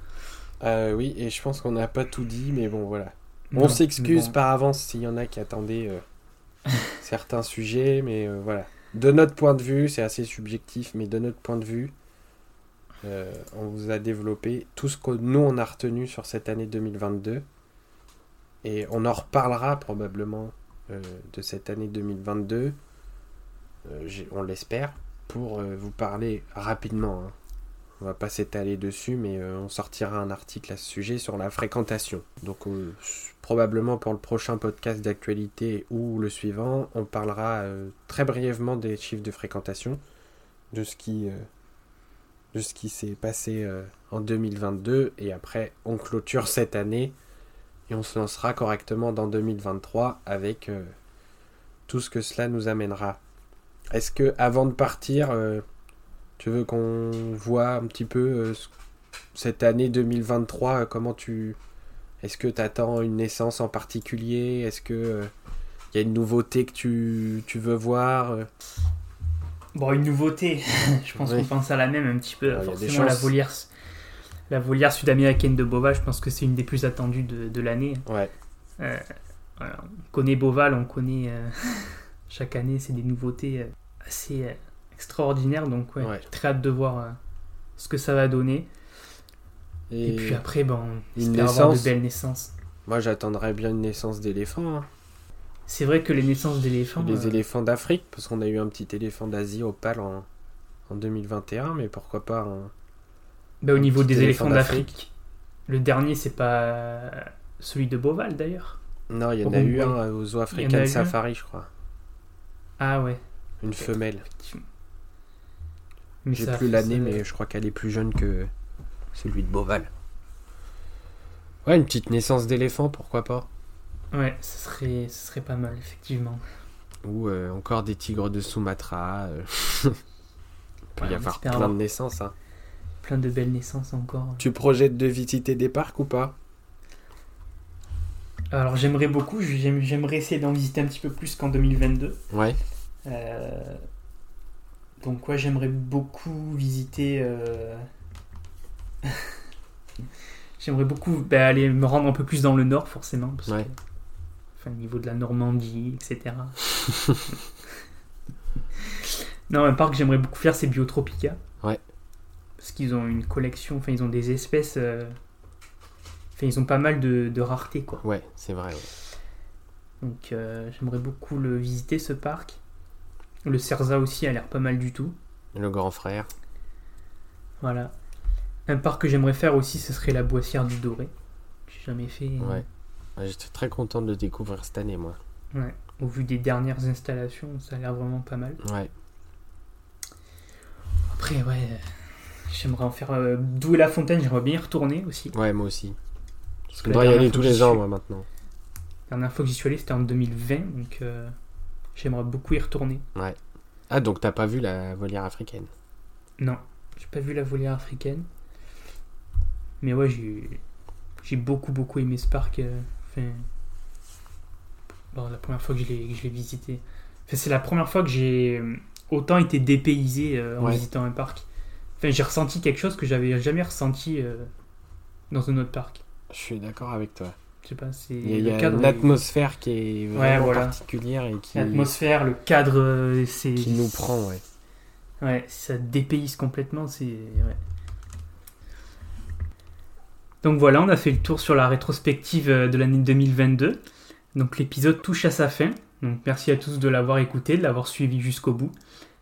S1: Euh, oui, et je pense qu'on n'a pas tout dit, mais bon, voilà.
S2: Non,
S1: On s'excuse
S2: bon,
S1: par avance s'il y en a qui attendaient euh, certains sujets, mais euh, voilà. De notre point de vue, c'est assez subjectif, mais de notre point de vue, on vous a développé tout ce que nous on a retenu sur cette année 2022. Et on en reparlera probablement euh, de cette année 2022, euh, on l'espère, pour euh, vous parler rapidement. hein. On va pas s'étaler dessus, mais euh, on sortira un article à ce sujet sur la fréquentation. Donc probablement pour le prochain podcast d'actualité ou le suivant, on parlera très brièvement des chiffres de fréquentation, de ce qui, de ce qui s'est passé en 2022, et après on clôture cette année et on se lancera correctement dans 2023 avec euh, tout ce que cela nous amènera. Est-ce que avant de partir, euh, tu veux qu'on voit un petit peu euh, ce- cette année 2023 euh, Comment tu Est-ce que tu attends une naissance en particulier? Est-ce que il y a une nouveauté que tu, tu veux voir
S2: Bon, une nouveauté, je pense
S1: Oui.
S2: qu'on pense à la même un petit peu.
S1: Alors, il y a des
S2: Forcément, la volière, la volière sud-américaine de Bova, je pense que c'est une des plus attendues de, de l'année.
S1: Ouais,
S2: Euh, voilà, on connaît Boval, on connaît euh, chaque année, c'est des nouveautés euh, assez extraordinaires. Donc, ouais,
S1: Ouais.
S2: j'ai très hâte de voir euh, ce que ça va donner. Et,
S1: Et,
S2: puis après, bon, on
S1: une
S2: espère avoir de
S1: naissance
S2: belles naissances.
S1: moi j'attendrais bien une naissance d'éléphant. hein.
S2: C'est vrai que les naissances d'éléphants.
S1: Les éléphants d'Afrique, parce qu'on a eu un petit éléphant d'Asie au PAL en, en 2021, mais pourquoi pas un...
S2: bah, au niveau des
S1: éléphant
S2: éléphants d'Afrique, le dernier, c'est pas celui de Boval d'ailleurs.
S1: Non, il y en a eu un euh, au Zoo
S2: Il y en a
S1: African
S2: eu un
S1: Safari, je crois.
S2: Ah ouais,
S1: Une femelle. J'ai plus l'année, mais je crois qu'elle est plus jeune que celui de Beauval. Ouais, une petite naissance d'éléphant, pourquoi pas
S2: Ouais, ce serait, ce serait pas mal, effectivement.
S1: Ou euh, encore des tigres de Sumatra. euh. Il peut
S2: Ouais,
S1: y avoir plein de naissances. hein.
S2: Plein de belles naissances encore.
S1: Tu projettes de visiter des parcs ou pas?
S2: Alors j'aimerais beaucoup, j'aime- j'aimerais essayer d'en visiter un petit peu plus qu'en 2022.
S1: Ouais.
S2: Euh, Donc ouais, j'aimerais beaucoup visiter... euh, j'aimerais beaucoup bah, aller me rendre un peu plus dans le nord forcément. Parce
S1: Ouais.
S2: que, enfin, au niveau de la Normandie, etc. non, un parc que j'aimerais beaucoup faire, c'est Biotropica. Parce qu'ils ont une collection, enfin ils ont des espèces... euh, Enfin, ils ont pas mal de, de raretés, quoi.
S1: Ouais, c'est vrai. ouais.
S2: Donc euh, j'aimerais beaucoup le visiter ce parc. Le Cerza aussi a l'air pas mal du tout.
S1: Le grand frère.
S2: Voilà. Un parc que j'aimerais faire aussi, ce serait la Boissière du Doré. J'ai jamais fait. euh,
S1: Ouais. Ouais, J'étais très content de le découvrir cette année, moi.
S2: ouais. Au vu des dernières installations, ça a l'air vraiment pas mal.
S1: Ouais.
S2: Après, ouais. J'aimerais en faire. Euh, D'où est la fontaine, j'aimerais bien y retourner aussi.
S1: Ouais, moi aussi.
S2: Parce
S1: Je
S2: que
S1: dois y aller tous les ans,
S2: suis-
S1: moi, maintenant.
S2: La dernière fois que j'y suis allé, c'était en 2020, donc euh, j'aimerais beaucoup y retourner.
S1: Ah, donc t'as pas vu la volière africaine?
S2: Non, j'ai pas vu la volière africaine. Mais ouais, j'ai j'ai beaucoup beaucoup aimé ce parc. euh, Enfin, bon, la première fois que je l'ai que je l'ai visité. Enfin, c'est la première fois que j'ai euh, autant été dépaysé euh, en
S1: Ouais.
S2: visitant un parc. Enfin, j'ai ressenti quelque chose que j'avais jamais ressenti euh, dans un autre parc.
S1: Je suis d'accord avec toi.
S2: Je sais pas, c'est
S1: Il y a, il y
S2: le
S1: a
S2: cadre
S1: une
S2: est-
S1: atmosphère qui est
S2: Ouais,
S1: vraiment
S2: voilà.
S1: particulière et qui,
S2: l'atmosphère, le cadre, euh, c'est
S1: qui nous prend, ouais.
S2: Ouais, ça dépayse complètement, c'est... ouais. Donc voilà, on a fait le tour sur la rétrospective euh, de l'année 2022. Donc l'épisode touche à sa fin. Donc merci à tous de l'avoir écouté, de l'avoir suivi jusqu'au bout.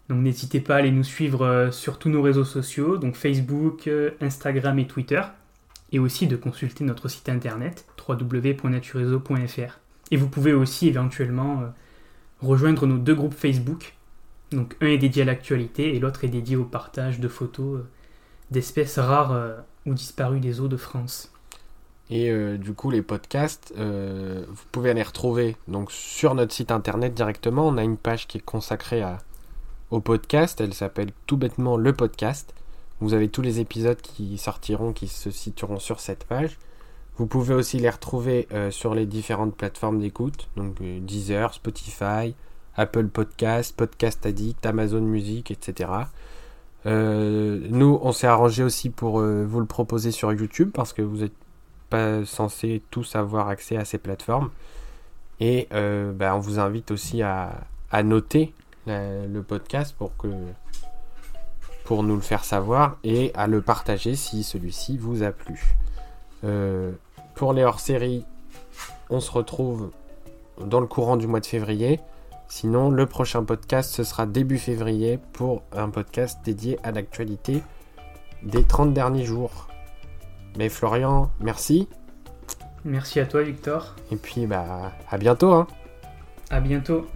S2: Donc n'hésitez pas à aller nous suivre euh, sur tous nos réseaux sociaux, donc Facebook, euh, Instagram et Twitter. Et aussi de consulter notre site internet www.naturezo.fr. Et vous pouvez aussi éventuellement euh, rejoindre nos deux groupes Facebook. Donc un est dédié à l'actualité et l'autre est dédié au partage de photos d'espèces rares ou disparues des eaux de France.
S1: Et du coup, les podcasts, vous pouvez les retrouver donc sur notre site internet directement. On a une page qui est consacrée à, au podcast. Elle s'appelle tout bêtement le podcast. Vous avez tous les épisodes qui sortiront, qui se situeront sur cette page. Vous pouvez aussi les retrouver euh, sur les différentes plateformes d'écoute, donc euh, Deezer, Spotify, Apple Podcast, Podcast Addict, Amazon Music, etc. Euh, nous, on s'est arrangé aussi pour vous le proposer sur YouTube parce que vous n'êtes pas censés tous avoir accès à ces plateformes. Et bah, on vous invite aussi à, noter le podcast pour que pour nous le faire savoir et à le partager si celui-ci vous a plu. Pour les hors-séries, on se retrouve dans le courant du mois de février. Sinon, le prochain podcast, ce sera début février pour un podcast dédié à l'actualité des 30 derniers jours. Mais Florian, merci.
S2: Merci à toi, Victor.
S1: Et puis, bah, à bientôt. Hein.
S2: À bientôt.